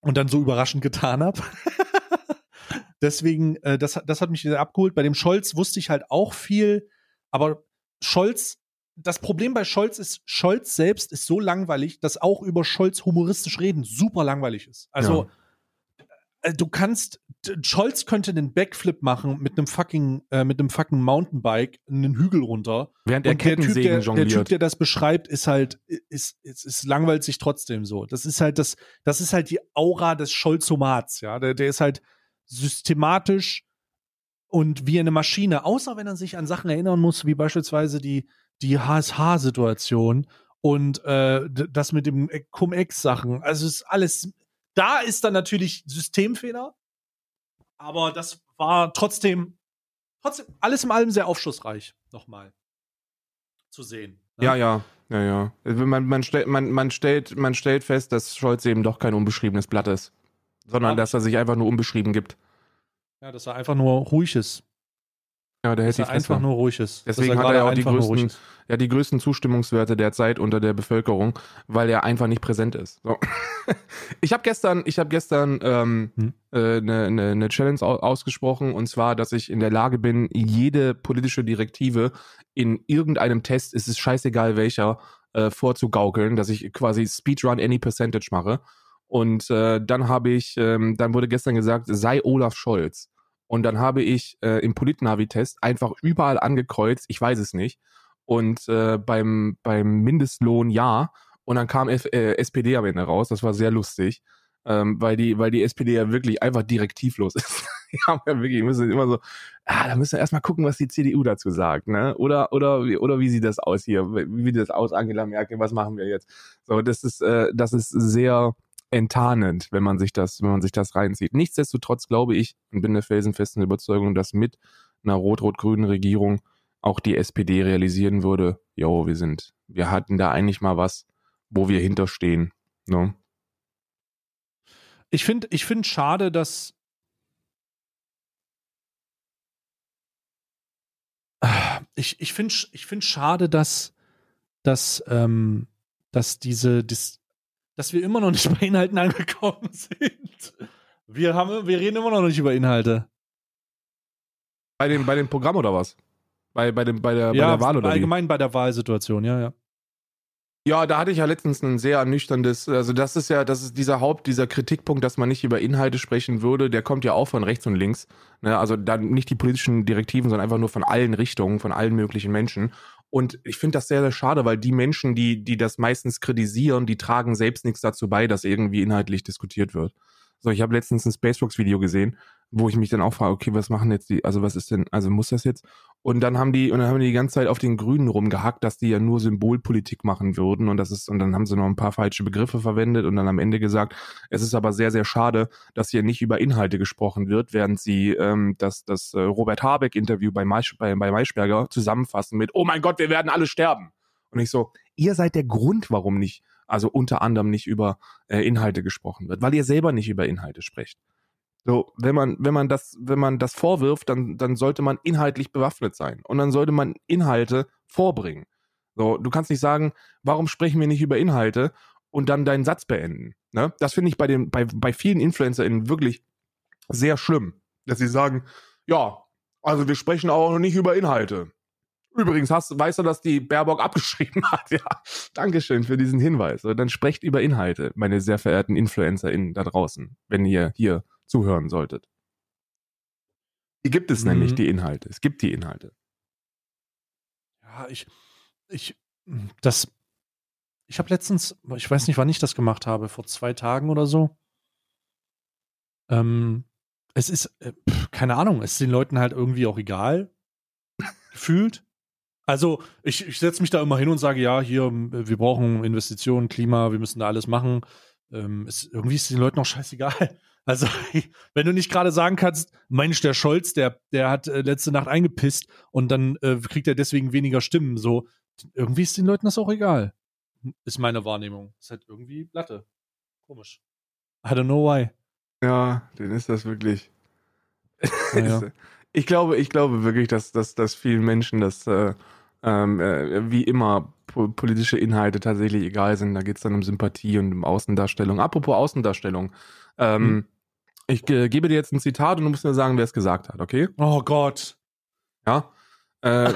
und dann so überraschend getan habe. Deswegen, äh, das, das hat mich sehr abgeholt. Bei dem Scholz wusste ich halt auch viel, aber Scholz, das Problem bei Scholz ist, Scholz selbst ist so langweilig, dass auch über Scholz humoristisch reden super langweilig ist. Also, ja. äh, du kannst, Scholz könnte einen Backflip machen mit einem fucking, äh, mit einem fucking Mountainbike einen Hügel runter. Während der Kettensägen der typ, der, der Typ, der das beschreibt, ist halt, ist, ist, ist langweilt sich trotzdem so. Das ist halt das, das ist halt die Aura des Scholzomats, ja. Der, der ist halt, systematisch und wie eine Maschine, außer wenn er sich an Sachen erinnern muss, wie beispielsweise die, die HSH-Situation und äh, das mit dem Cum-Ex-Sachen. Also ist alles, da ist dann natürlich Systemfehler, aber das war trotzdem, trotzdem alles in allem sehr aufschlussreich, nochmal zu sehen. Ne? Ja, ja, ja, ja. Man, man, stellt, man, man, stellt, man stellt fest, dass Scholz eben doch kein unbeschriebenes Blatt ist sondern ja. dass er sich einfach nur unbeschrieben gibt. Ja, dass er einfach nur ruhig ist. Ja, der hält dass er einfach nur ruhig ist. Deswegen er hat er ja auch die größten, ja, die größten Zustimmungswerte derzeit unter der Bevölkerung, weil er einfach nicht präsent ist. So. ich habe gestern, ich habe gestern ähm, hm? äh, eine, eine, ne Challenge ausgesprochen und zwar, dass ich in der Lage bin, jede politische Direktive in irgendeinem Test, ist es scheißegal welcher, äh, vorzugaukeln, dass ich quasi Speedrun any percentage mache. Und äh, dann habe ich, ähm, dann wurde gestern gesagt, sei Olaf Scholz. Und dann habe ich äh, im Politnavi-Test einfach überall angekreuzt, ich weiß es nicht. Und äh, beim, beim Mindestlohn ja. Und dann kam F äh, SPD am Ende raus. Das war sehr lustig. Ähm, weil die, weil die SPD ja wirklich einfach direktivlos ist. die ja wirklich, müssen immer so, ah, da müssen wir erstmal gucken, was die CDU dazu sagt, ne? Oder, oder, oder wie sieht das aus hier? Wie sieht das aus, Angela Merkel? Was machen wir jetzt? So, das ist, äh, das ist sehr, enttarnend, wenn man sich das, wenn man sich das reinzieht. Nichtsdestotrotz glaube ich und bin der felsenfesten Überzeugung, dass mit einer rot-rot-grünen Regierung auch die SPD realisieren würde, jo, wir sind, wir hatten da eigentlich mal was, wo wir hinterstehen. Ne? ich finde ich find schade, dass ich, ich finde ich find schade, dass, dass, ähm, dass diese, dis, dass wir immer noch nicht bei Inhalten angekommen sind. Wir, haben, wir reden immer noch nicht über Inhalte. Bei dem, bei dem Programm oder was? Bei, bei, dem, bei, der, ja, bei der Wahl oder allgemein wie? bei der Wahlsituation, ja, ja. Ja, da hatte ich ja letztens ein sehr ernüchterndes, also das ist ja, das ist dieser Haupt, dieser Kritikpunkt, dass man nicht über Inhalte sprechen würde, der kommt ja auch von rechts und links. Ne? Also dann nicht die politischen Direktiven, sondern einfach nur von allen Richtungen, von allen möglichen Menschen. Und ich finde das sehr, sehr schade, weil die Menschen, die, die das meistens kritisieren, die tragen selbst nichts dazu bei, dass irgendwie inhaltlich diskutiert wird. So, ich habe letztens ein Spacebox-Video gesehen, wo ich mich dann auch frage, okay, was machen jetzt die, also was ist denn, also muss das jetzt? Und dann haben die, und dann haben die die ganze Zeit auf den Grünen rumgehackt, dass die ja nur Symbolpolitik machen würden und das ist, und dann haben sie noch ein paar falsche Begriffe verwendet und dann am Ende gesagt, es ist aber sehr, sehr schade, dass hier nicht über Inhalte gesprochen wird, während sie ähm, das, das äh, Robert Habeck-Interview bei, Maisch, bei, bei Maischberger zusammenfassen mit, oh mein Gott, wir werden alle sterben. Und ich so, ihr seid der Grund, warum nicht, also unter anderem nicht über äh, Inhalte gesprochen wird, weil ihr selber nicht über Inhalte sprecht. So, wenn man, wenn man das, wenn man das vorwirft, dann, dann sollte man inhaltlich bewaffnet sein. Und dann sollte man Inhalte vorbringen. So, du kannst nicht sagen, warum sprechen wir nicht über Inhalte und dann deinen Satz beenden. Ne? Das finde ich bei den, bei, bei vielen InfluencerInnen wirklich sehr schlimm, dass sie sagen, ja, also wir sprechen auch noch nicht über Inhalte. Übrigens, hast, weißt du, dass die Baerbock abgeschrieben hat? Ja, Dankeschön für diesen Hinweis. Dann sprecht über Inhalte, meine sehr verehrten InfluencerInnen da draußen, wenn ihr hier zuhören solltet. Die gibt es mhm. nämlich, die Inhalte. Es gibt die Inhalte. Ja, ich, ich, das, ich habe letztens, ich weiß nicht, wann ich das gemacht habe, vor zwei Tagen oder so. Ähm, es ist, äh, keine Ahnung, es ist den Leuten halt irgendwie auch egal, gefühlt. Also, ich, ich setze mich da immer hin und sage, ja, hier, wir brauchen Investitionen, Klima, wir müssen da alles machen. Ähm, es, irgendwie ist es den Leuten auch scheißegal. Also, wenn du nicht gerade sagen kannst, Mensch, der Scholz, der, der hat äh, letzte Nacht eingepisst und dann äh, kriegt er deswegen weniger Stimmen. So, irgendwie ist den Leuten das auch egal. Ist meine Wahrnehmung. Ist halt irgendwie Latte. Komisch. I don't know why. Ja, den ist das wirklich. Ja. ich glaube, ich glaube wirklich, dass, dass, dass vielen Menschen das äh, ähm, äh, wie immer po politische Inhalte tatsächlich egal sind. Da geht es dann um Sympathie und um Außendarstellung. Apropos Außendarstellung. Ähm, hm. Ich äh, gebe dir jetzt ein Zitat und du musst mir sagen, wer es gesagt hat, okay? Oh Gott. Ja. Äh,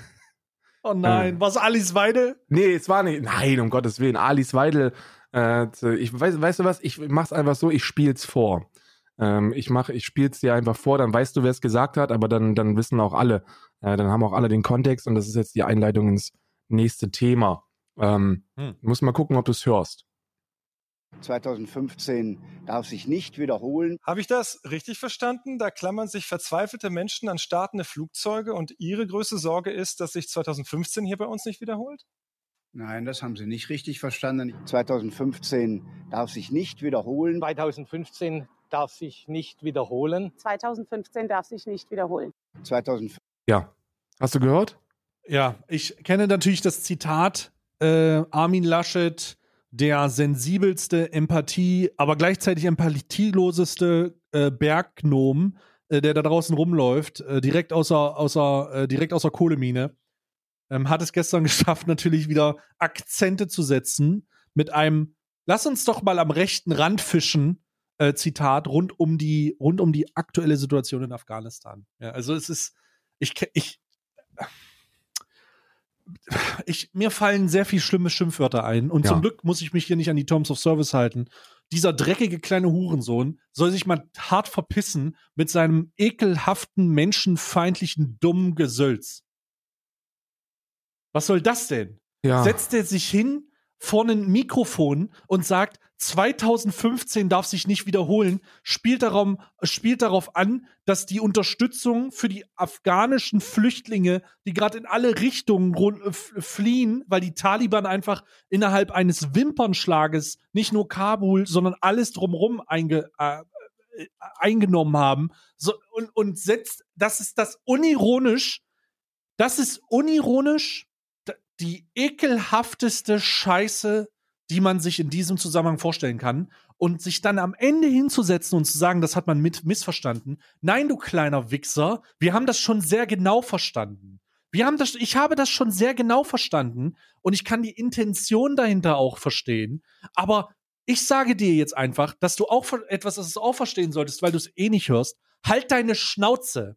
oh nein, äh, was Alice Weidel? Nee, es war nicht. Nein, um Gottes Willen. Alice Weidel. Äh, ich weiß, weißt du was? Ich mach's einfach so. Ich spiel's vor. Ähm, ich mach, ich spiel's dir einfach vor. Dann weißt du, wer es gesagt hat. Aber dann, dann wissen auch alle. Äh, dann haben auch alle den Kontext und das ist jetzt die Einleitung ins nächste Thema. Ähm, hm. Muss mal gucken, ob du es hörst. 2015 darf sich nicht wiederholen. Habe ich das richtig verstanden? Da klammern sich verzweifelte Menschen an startende Flugzeuge und Ihre größte Sorge ist, dass sich 2015 hier bei uns nicht wiederholt? Nein, das haben Sie nicht richtig verstanden. 2015 darf sich nicht wiederholen. 2015 darf sich nicht wiederholen. 2015 darf sich nicht wiederholen. 2015. Ja. Hast du gehört? Ja, ich kenne natürlich das Zitat äh, Armin Laschet der sensibelste, Empathie, aber gleichzeitig empathieloseste äh, Berggnom, äh, der da draußen rumläuft, äh, direkt außer, außer, äh, direkt außer Kohlemine, ähm, hat es gestern geschafft, natürlich wieder Akzente zu setzen mit einem Lass uns doch mal am rechten Rand fischen, äh, Zitat, rund um die, rund um die aktuelle Situation in Afghanistan. Ja, also es ist, ich, ich, ich, mir fallen sehr viel schlimme Schimpfwörter ein. Und ja. zum Glück muss ich mich hier nicht an die Terms of Service halten. Dieser dreckige kleine Hurensohn soll sich mal hart verpissen mit seinem ekelhaften, menschenfeindlichen, dummen Gesölz. Was soll das denn? Ja. Setzt er sich hin vor ein Mikrofon und sagt, 2015 darf sich nicht wiederholen, spielt darauf, spielt darauf an, dass die Unterstützung für die afghanischen Flüchtlinge, die gerade in alle Richtungen fliehen, weil die Taliban einfach innerhalb eines Wimpernschlages nicht nur Kabul, sondern alles drumherum einge, äh, äh, eingenommen haben. So, und, und setzt, das ist das unironisch, das ist unironisch die ekelhafteste Scheiße, die man sich in diesem Zusammenhang vorstellen kann. und sich dann am Ende hinzusetzen und zu sagen, das hat man mit missverstanden. Nein, du kleiner Wichser, wir haben das schon sehr genau verstanden. Wir haben das, ich habe das schon sehr genau verstanden und ich kann die Intention dahinter auch verstehen. Aber ich sage dir jetzt einfach, dass du auch etwas, das du auch verstehen solltest, weil du es eh nicht hörst. Halt deine Schnauze.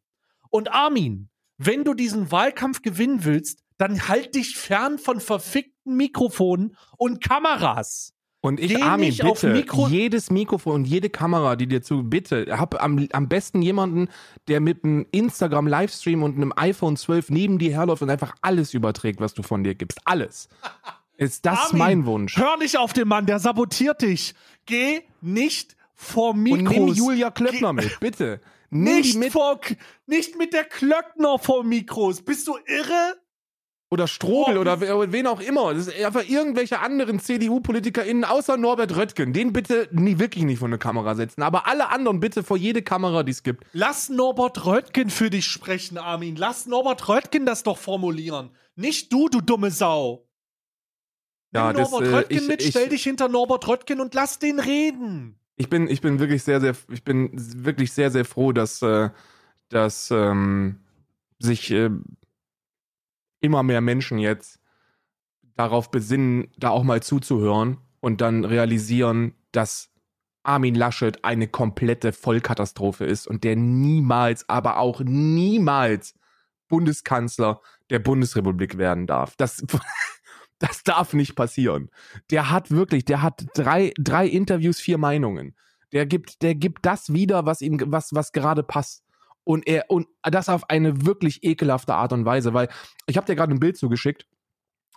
Und Armin, wenn du diesen Wahlkampf gewinnen willst, dann halt dich fern von verfickten Mikrofonen und Kameras. Und ich, Geh Armin, bitte, Mikro- jedes Mikrofon und jede Kamera, die dir zu, bitte, hab am, am besten jemanden, der mit einem Instagram-Livestream und einem iPhone 12 neben dir herläuft und einfach alles überträgt, was du von dir gibst. Alles. Ist das Armin, mein Wunsch? Hör nicht auf den Mann, der sabotiert dich. Geh nicht vor Und Mikros. nimm Julia Klöckner Geh- mit, bitte. Nimm Nicht, mit. vor, nicht mit der Klöckner vor Mikros. Bist du irre? Oder Strobel Oh, oder we- wen auch immer. Das ist einfach irgendwelche anderen CDU-PolitikerInnen außer Norbert Röttgen. Den bitte nie, wirklich nicht vor eine Kamera setzen. Aber alle anderen bitte vor jede Kamera, die es gibt. Lass Norbert Röttgen für dich sprechen, Armin. Lass Norbert Röttgen das doch formulieren. Nicht du, du dumme Sau. Ja, Nimm das, Norbert äh, Röttgen ich- mit, ich- stell dich hinter Norbert Röttgen und lass den reden. Ich bin, ich bin wirklich sehr, sehr, ich bin wirklich sehr, sehr froh, dass, äh, dass ähm, sich äh, immer mehr Menschen jetzt darauf besinnen, da auch mal zuzuhören und dann realisieren, dass Armin Laschet eine komplette Vollkatastrophe ist und der niemals, aber auch niemals Bundeskanzler der Bundesrepublik werden darf. Das, das darf nicht passieren. Der hat wirklich, der hat drei, drei Interviews, vier Meinungen. Der gibt, der gibt das wieder, was ihm, was, was gerade passt. Und er, und das auf eine wirklich ekelhafte Art und Weise, weil ich habe dir gerade ein Bild zugeschickt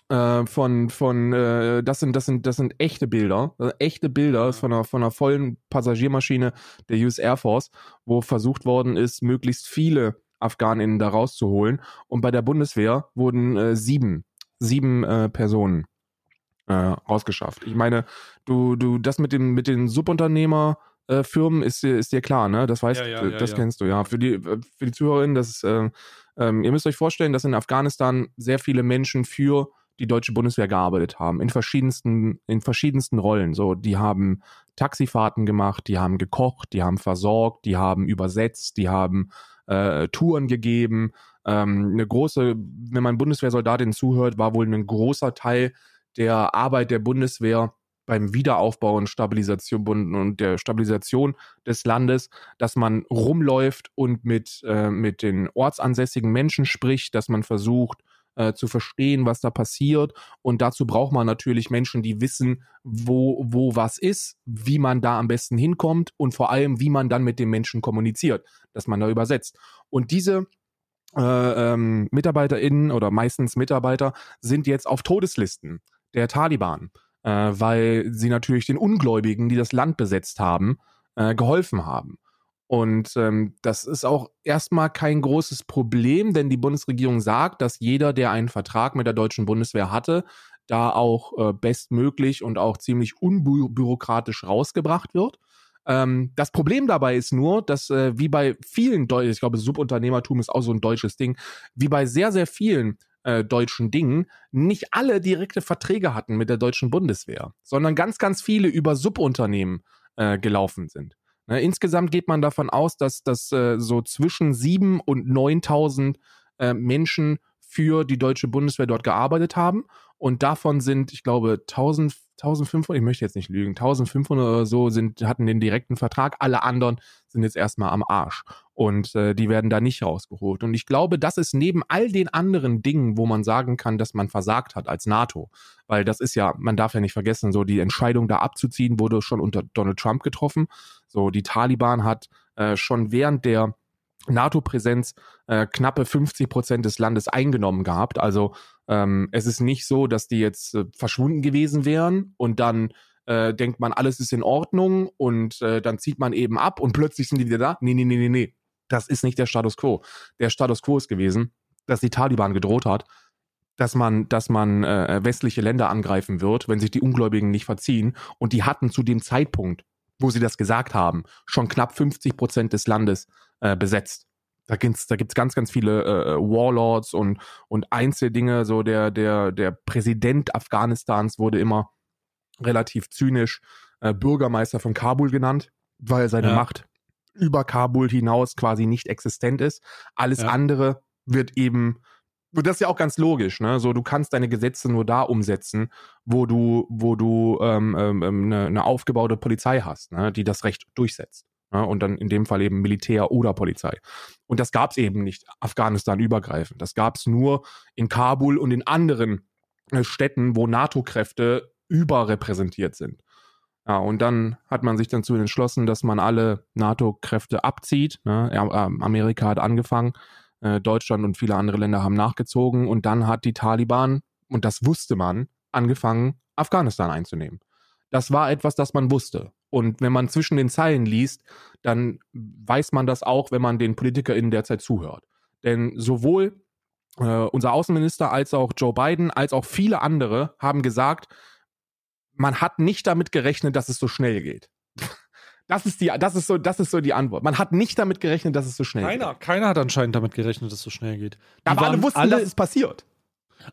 äh, von, von, äh, das sind, das sind, das sind echte Bilder, äh, echte Bilder von einer, von einer vollen Passagiermaschine der US Air Force, wo versucht worden ist, möglichst viele AfghanInnen da rauszuholen. Und bei der Bundeswehr wurden äh, sieben, sieben äh, Personen äh, rausgeschafft. Ich meine, du, du, das mit dem, mit den Subunternehmer äh, Firmen ist dir, ist dir klar, ne? Das weißt Ja, ja, ja, das kennst du, ja. Für die, äh, für die ZuhörerInnen, das ist, äh, ähm, ihr müsst euch vorstellen, dass in Afghanistan sehr viele Menschen für die deutsche Bundeswehr gearbeitet haben, in verschiedensten, in verschiedensten Rollen. So, die haben Taxifahrten gemacht, die haben gekocht, die haben versorgt, die haben übersetzt, die haben äh, Touren gegeben. Ähm, eine große, wenn man Bundeswehrsoldatin zuhört, war wohl ein großer Teil der Arbeit der Bundeswehr beim Wiederaufbau und Stabilisation und der Stabilisation des Landes, dass man rumläuft und mit, äh, mit den ortsansässigen Menschen spricht, dass man versucht äh, zu verstehen, was da passiert. Und dazu braucht man natürlich Menschen, die wissen, wo, wo was ist, wie man da am besten hinkommt und vor allem, wie man dann mit den Menschen kommuniziert, dass man da übersetzt. Und diese äh, ähm, MitarbeiterInnen oder meistens Mitarbeiter sind jetzt auf Todeslisten der Taliban, äh, weil sie natürlich den Ungläubigen, die das Land besetzt haben, äh, geholfen haben. Und ähm, das ist auch erstmal kein großes Problem, denn die Bundesregierung sagt, dass jeder, der einen Vertrag mit der deutschen Bundeswehr hatte, da auch äh, bestmöglich und auch ziemlich unbürokratisch rausgebracht wird. Ähm, das Problem dabei ist nur, dass äh, wie bei vielen deutschen, ich glaube, Subunternehmertum ist auch so ein deutsches Ding, wie bei sehr, sehr vielen äh, deutschen Dingen, nicht alle direkte Verträge hatten mit der deutschen Bundeswehr, sondern ganz, ganz viele über Subunternehmen äh, gelaufen sind. Ne, insgesamt geht man davon aus, dass, dass äh, so zwischen 7.000 und 9.000 äh, Menschen für die deutsche Bundeswehr dort gearbeitet haben. Und davon sind, ich glaube, 1000, 1500, ich möchte jetzt nicht lügen, 1500 oder so sind, hatten den direkten Vertrag. Alle anderen sind jetzt erstmal am Arsch. Und äh, die werden da nicht rausgeholt. Und ich glaube, das ist neben all den anderen Dingen, wo man sagen kann, dass man versagt hat als NATO. Weil das ist ja, man darf ja nicht vergessen, so die Entscheidung da abzuziehen wurde schon unter Donald Trump getroffen. So, die Taliban hat äh, schon während der NATO-Präsenz äh, knappe 50 Prozent des Landes eingenommen gehabt. Also ähm, es ist nicht so, dass die jetzt äh, verschwunden gewesen wären und dann äh, denkt man, alles ist in Ordnung und äh, dann zieht man eben ab und plötzlich sind die wieder da. Nee, nee, nee, nee, nee. Das ist nicht der Status quo. Der Status quo ist gewesen, dass die Taliban gedroht hat, dass man, dass man äh, westliche Länder angreifen wird, wenn sich die Ungläubigen nicht verziehen. Und die hatten zu dem Zeitpunkt, wo sie das gesagt haben, schon knapp 50 Prozent des Landes äh, besetzt. Da gibt's, da gibt's ganz, ganz viele äh, Warlords und, und Einzeldinge. So der, der, der Präsident Afghanistans wurde immer relativ zynisch äh, Bürgermeister von Kabul genannt, weil seine Ja. Macht über Kabul hinaus quasi nicht existent ist. Alles Ja. andere wird eben, und das ist ja auch ganz logisch, ne? So, du kannst deine Gesetze nur da umsetzen, wo du, wo du ähm, ähm, eine, eine aufgebaute Polizei hast, ne? die das Recht durchsetzt. Ne? Und dann in dem Fall eben Militär oder Polizei. Und das gab es eben nicht Afghanistan übergreifend. Das gab es nur in Kabul und in anderen äh, Städten, wo NATO-Kräfte überrepräsentiert sind. Ja, und dann hat man sich dazu entschlossen, dass man alle NATO-Kräfte abzieht. Ne? Ja, ähm, Amerika hat angefangen, äh, Deutschland und viele andere Länder haben nachgezogen und dann hat die Taliban, und das wusste man, angefangen, Afghanistan einzunehmen. Das war etwas, das man wusste. Und wenn man zwischen den Zeilen liest, dann weiß man das auch, wenn man den PolitikerInnen derzeit zuhört. Denn sowohl äh, unser Außenminister als auch Joe Biden, als auch viele andere haben gesagt, man hat nicht damit gerechnet, dass es so schnell geht. Das ist die, das ist so, das ist so die Antwort. Man hat nicht damit gerechnet, dass es so schnell Keiner, geht. keiner hat anscheinend damit gerechnet, dass es so schnell geht. Die Aber alle wussten, alle, dass es passiert.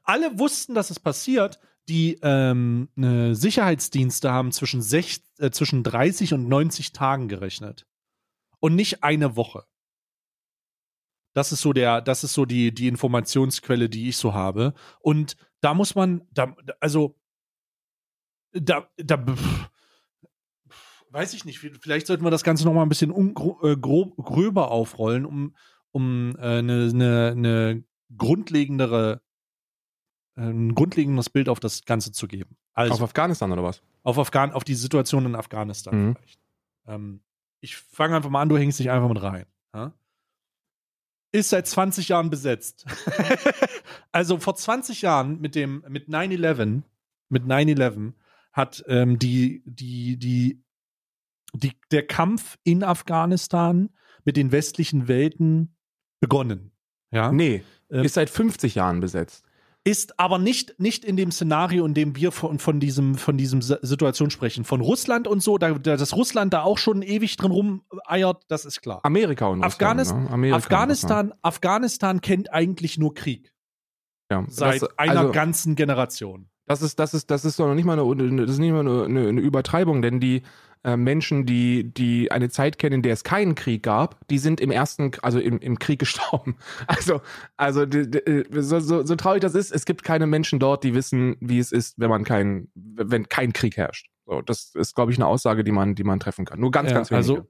alle wussten, dass es passiert. Die ähm, äh, Sicherheitsdienste haben zwischen, sech, äh, zwischen 30 und 90 Tagen gerechnet. Und nicht eine Woche. Das ist so der, das ist so die, die Informationsquelle, die ich so habe. Und da muss man, da, also, da, da, pff, weiß ich nicht, vielleicht sollten wir das Ganze noch mal ein bisschen ungro- äh, grob, gröber aufrollen, um, um äh, eine, eine, eine grundlegendere, ein grundlegendes Bild auf das Ganze zu geben. Also Auf Afghanistan oder was? auf, Afghan auf die Situation in Afghanistan Mhm. vielleicht. Ähm, ich fange einfach mal an, du hängst dich einfach mit rein. Ja? Ist seit 20 Jahren besetzt. also vor 20 Jahren mit dem mit 9/11 mit 9/11 hat ähm, die die die die der Kampf in Afghanistan mit den westlichen Welten begonnen. Ja, Nee, Ähm, ist seit 50 Jahren besetzt. Ist aber nicht, nicht in dem Szenario, in dem wir von, von diesem, von diesem S- Situation sprechen. Von Russland und so, da, da, dass Russland da auch schon ewig drin rumeiert, das ist klar. Amerika und Afghanis- Russland. Ne? Amerika und Afghanistan, Afghanistan kennt eigentlich nur Krieg. Ja, Seit das, einer also, ganzen Generation. das ist, das ist, das ist doch noch nicht mal eine, das ist nicht mal eine, eine, eine Übertreibung, denn die äh, Menschen, die, die eine Zeit kennen, in der es keinen Krieg gab, die sind im ersten, also im, im Krieg gestorben. Also, also die, die, so, so, so traurig das ist, es gibt keine Menschen dort, die wissen, wie es ist, wenn man kein, wenn kein Krieg herrscht. So, das ist, glaube ich, eine Aussage, die man, die man treffen kann. Nur ganz, Ja, ganz wenige. also,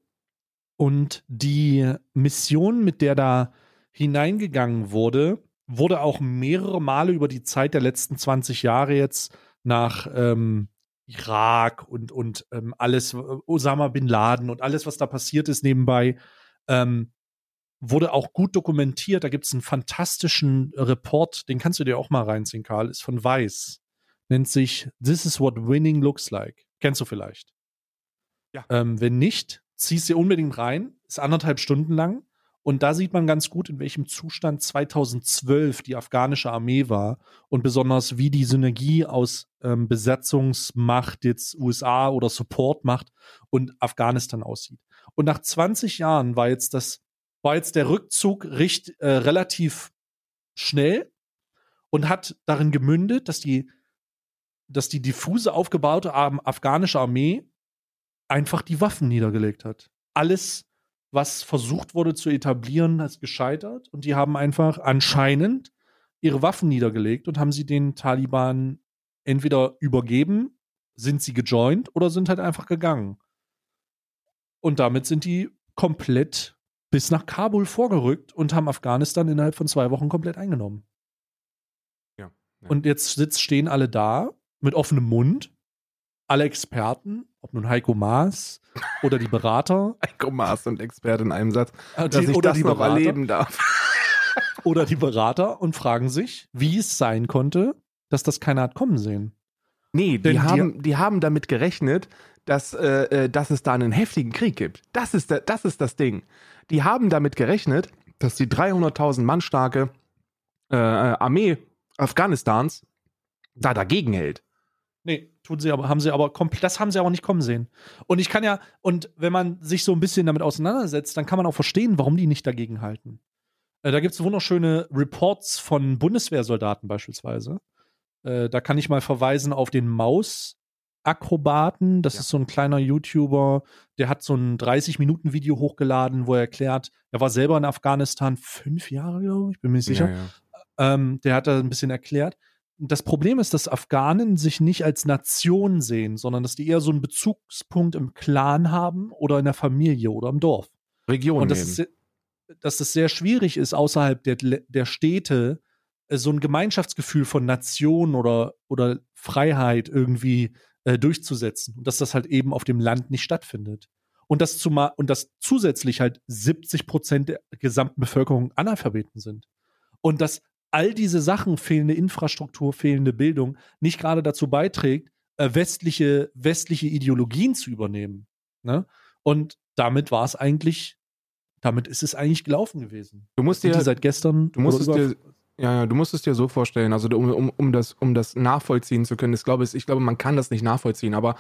und die Mission, mit der da hineingegangen wurde, wurde auch mehrere Male über die Zeit der letzten 20 Jahre jetzt nach ähm, Irak und, und ähm, alles, äh, Osama bin Laden und alles, was da passiert ist nebenbei, ähm, wurde auch gut dokumentiert. Da gibt es einen fantastischen Report, den kannst du dir auch mal reinziehen, Karl, ist von Weiß. Nennt sich This is what winning looks like. Kennst du vielleicht? Ja. Ähm, wenn nicht, ziehst dir unbedingt rein. Ist anderthalb Stunden lang. Und da sieht man ganz gut, in welchem Zustand 2012 die afghanische Armee war und besonders wie die Synergie aus ähm, Besatzungsmacht, jetzt USA oder Supportmacht und Afghanistan aussieht. Und nach 20 Jahren war jetzt das, war jetzt der Rückzug richt, äh, relativ schnell und hat darin gemündet, dass die, dass die diffuse aufgebaute afghanische Armee einfach die Waffen niedergelegt hat. Alles, was versucht wurde zu etablieren, ist gescheitert und die haben einfach anscheinend ihre Waffen niedergelegt und haben sie den Taliban entweder übergeben, sind sie gejoint oder sind halt einfach gegangen. Und damit sind die komplett bis nach Kabul vorgerückt und haben Afghanistan innerhalb von zwei Wochen komplett eingenommen. Ja, ja. Und jetzt sitzt, stehen alle da mit offenem Mund, alle Experten, ob nun Heiko Maas oder die Berater, Heiko Maas und Experte in einem Satz, äh, dass die, ich oder, das die noch Berater erleben darf. oder die Berater und fragen sich, wie es sein konnte, dass das keiner hat kommen sehen. Nee, Denn die die- haben, die haben damit gerechnet, dass, äh, äh, dass es da einen heftigen Krieg gibt. Das ist, der, das ist das Ding. Die haben damit gerechnet, dass die 300.000 Mann starke äh, äh, Armee Afghanistans da dagegen hält. Nee, tun sie aber, haben sie aber komplett, das haben sie aber nicht kommen sehen. Und ich kann ja, und wenn man sich so ein bisschen damit auseinandersetzt, dann kann man auch verstehen, warum die nicht dagegen halten. Äh, da gibt es wunderschöne Reports von Bundeswehrsoldaten beispielsweise. Äh, da kann ich mal verweisen auf den Maus, Akrobaten, das Ja. ist so ein kleiner YouTuber, der hat so ein 30-Minuten-Video hochgeladen, wo er erklärt, er war selber in Afghanistan fünf Jahre, glaube ich, bin mir nicht sicher. Ja, ja. Ähm, der hat da ein bisschen erklärt. Das Problem ist, dass Afghanen sich nicht als Nation sehen, sondern dass die eher so einen Bezugspunkt im Clan haben oder in der Familie oder im Dorf. Region Und dass es, dass es sehr schwierig ist, außerhalb der, der Städte äh, so ein Gemeinschaftsgefühl von Nation oder, oder Freiheit irgendwie äh, durchzusetzen. Und dass das halt eben auf dem Land nicht stattfindet. Und dass, zumal, und dass zusätzlich halt 70 Prozent der gesamten Bevölkerung Analphabeten sind. Und dass all diese Sachen, fehlende Infrastruktur, fehlende Bildung, nicht gerade dazu beiträgt, äh, westliche, westliche Ideologien zu übernehmen. Ne? Und damit war es eigentlich, damit ist es eigentlich gelaufen gewesen. Du musst dir, seit gestern. du musst es oder über- dir, ja, ja, du musst es dir so vorstellen, also um, um, um, das, um das nachvollziehen zu können, ich glaube, ich glaube, man kann das nicht nachvollziehen, aber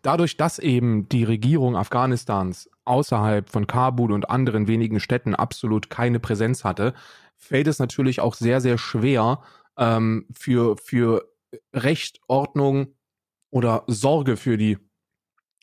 dadurch, dass eben die Regierung Afghanistans außerhalb von Kabul und anderen wenigen Städten absolut keine Präsenz hatte, fällt es natürlich auch sehr, sehr schwer ähm, für, für Recht, Ordnung oder Sorge für die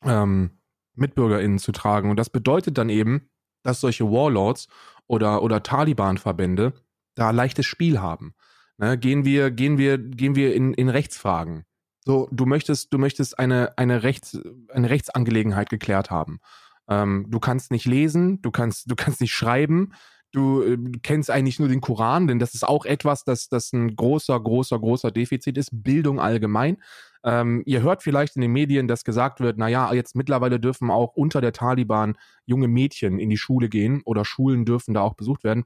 ähm, MitbürgerInnen zu tragen. Und das bedeutet dann eben, dass solche Warlords oder, oder Taliban-Verbände da leichtes Spiel haben. Ne, gehen wir, gehen wir, gehen wir in, in Rechtsfragen. So, du möchtest, du möchtest eine, eine, Rechts, eine Rechtsangelegenheit geklärt haben. Ähm, du kannst nicht lesen, du kannst, du kannst nicht schreiben, du äh, kennst eigentlich nur den Koran, denn das ist auch etwas, das, das ein großer, großer, großer Defizit ist. Bildung allgemein. Ähm, ihr hört vielleicht in den Medien, dass gesagt wird, naja, jetzt mittlerweile dürfen auch unter der Taliban junge Mädchen in die Schule gehen oder Schulen dürfen da auch besucht werden.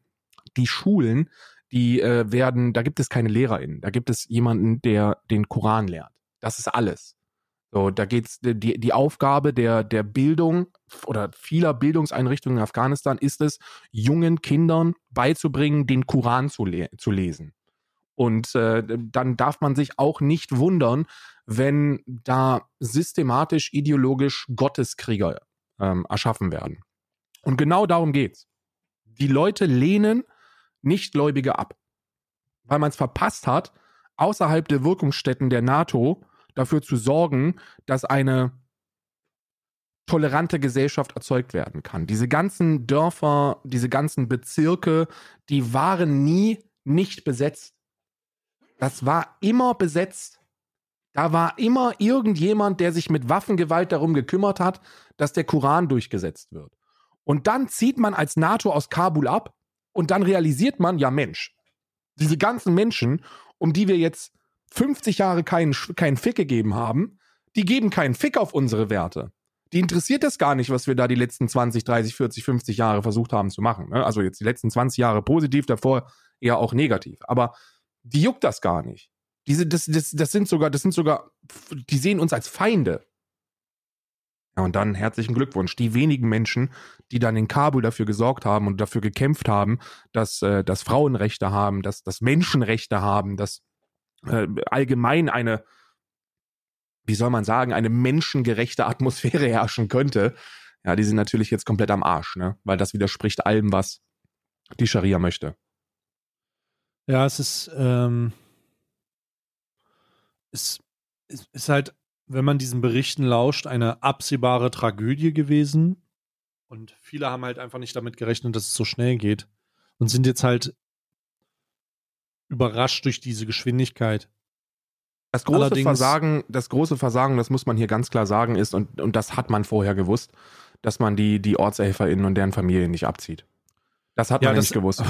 Die Schulen, die äh, werden, da gibt es keine LehrerInnen, da gibt es jemanden, der den Koran lehrt. Das ist alles. So, da geht's, die, die Aufgabe der, der Bildung oder vieler Bildungseinrichtungen in Afghanistan ist es, jungen Kindern beizubringen, den Koran zu, le zu lesen. Und äh, dann darf man sich auch nicht wundern, wenn da systematisch, ideologisch Gotteskrieger ähm, erschaffen werden. Und genau darum geht's. Die Leute lehnen Nichtgläubige ab, weil man es verpasst hat, außerhalb der Wirkungsstätten der NATO dafür zu sorgen, dass eine tolerante Gesellschaft erzeugt werden kann. Diese ganzen Dörfer, diese ganzen Bezirke, die waren nie nicht besetzt. Das war immer besetzt. Da war immer irgendjemand, der sich mit Waffengewalt darum gekümmert hat, dass der Koran durchgesetzt wird. Und dann zieht man als NATO aus Kabul ab und dann realisiert man, ja Mensch, diese ganzen Menschen, um die wir jetzt 50 Jahre keinen, keinen Fick gegeben haben, die geben keinen Fick auf unsere Werte. Die interessiert das gar nicht, was wir da die letzten 20, 30, 40, 50 Jahre versucht haben zu machen. ne? Also jetzt die letzten 20 Jahre positiv, davor eher auch negativ. Aber die juckt das gar nicht. Diese, das, das, das sind sogar, das sind sogar, die sehen uns als Feinde. Ja, und dann herzlichen Glückwunsch. Die wenigen Menschen, die dann in Kabul dafür gesorgt haben und dafür gekämpft haben, dass, äh, dass Frauenrechte haben, dass, dass Menschenrechte haben, dass äh, allgemein eine, wie soll man sagen, eine menschengerechte Atmosphäre herrschen könnte. Ja, die sind natürlich jetzt komplett am Arsch, ne? Weil das widerspricht allem, was die Scharia möchte. Ja, es ist, ähm, es, es ist halt, wenn man diesen Berichten lauscht, eine absehbare Tragödie gewesen. Und viele haben halt einfach nicht damit gerechnet, dass es so schnell geht. Und sind jetzt halt überrascht durch diese Geschwindigkeit. Das große Allerdings- Versagen, das große Versagen, das muss man hier ganz klar sagen, ist, und, und das hat man vorher gewusst, dass man die, die OrtshelferInnen und deren Familien nicht abzieht. Das hat Ja, man das- nicht gewusst.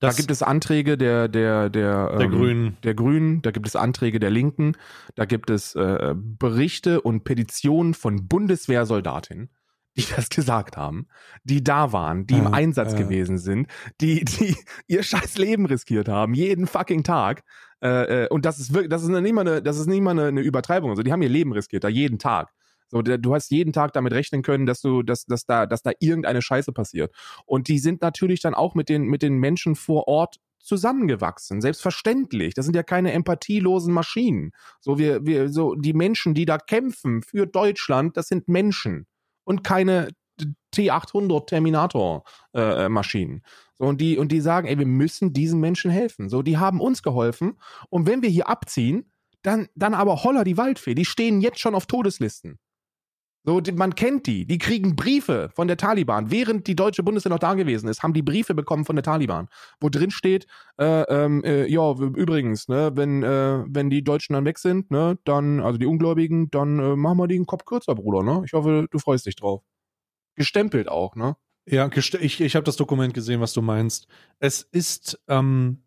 Da gibt es Anträge der, der, der, der ähm, Grünen. der Grünen, da gibt es Anträge der Linken, da gibt es äh, Berichte und Petitionen von Bundeswehrsoldatinnen, die das gesagt haben, die da waren, die im Ja, Einsatz ja. gewesen sind, die, die ihr scheiß Leben riskiert haben, jeden fucking Tag. Äh, äh, und das ist wirklich, das ist nicht mal eine, das ist nicht mal eine, eine Übertreibung. Also die haben ihr Leben riskiert, da jeden Tag. So, du hast jeden Tag damit rechnen können, dass du, dass, dass da, dass da irgendeine Scheiße passiert. Und die sind natürlich dann auch mit den, mit den Menschen vor Ort zusammengewachsen. Selbstverständlich. Das sind ja keine empathielosen Maschinen. So, wir, wir, so, die Menschen, die da kämpfen für Deutschland, das sind Menschen und keine T800 Terminator äh, äh, Maschinen. So, und die, und die sagen, ey, wir müssen diesen Menschen helfen. So, die haben uns geholfen. Und wenn wir hier abziehen, dann, dann aber holler die Waldfee. Die stehen jetzt schon auf Todeslisten. So, man kennt die. Die kriegen Briefe von der Taliban. Während die deutsche Bundeswehr noch da gewesen ist, haben die Briefe bekommen von der Taliban, wo drin steht, äh, ähm, äh, ja, übrigens, ne, wenn, äh, wenn die Deutschen dann weg sind, ne, dann, also die Ungläubigen, dann äh, machen wir den Kopf kürzer, Bruder, ne? Ich hoffe, du freust dich drauf. Gestempelt auch, ne? Ja, ich, ich habe das Dokument gesehen, was du meinst. Es ist, ähm,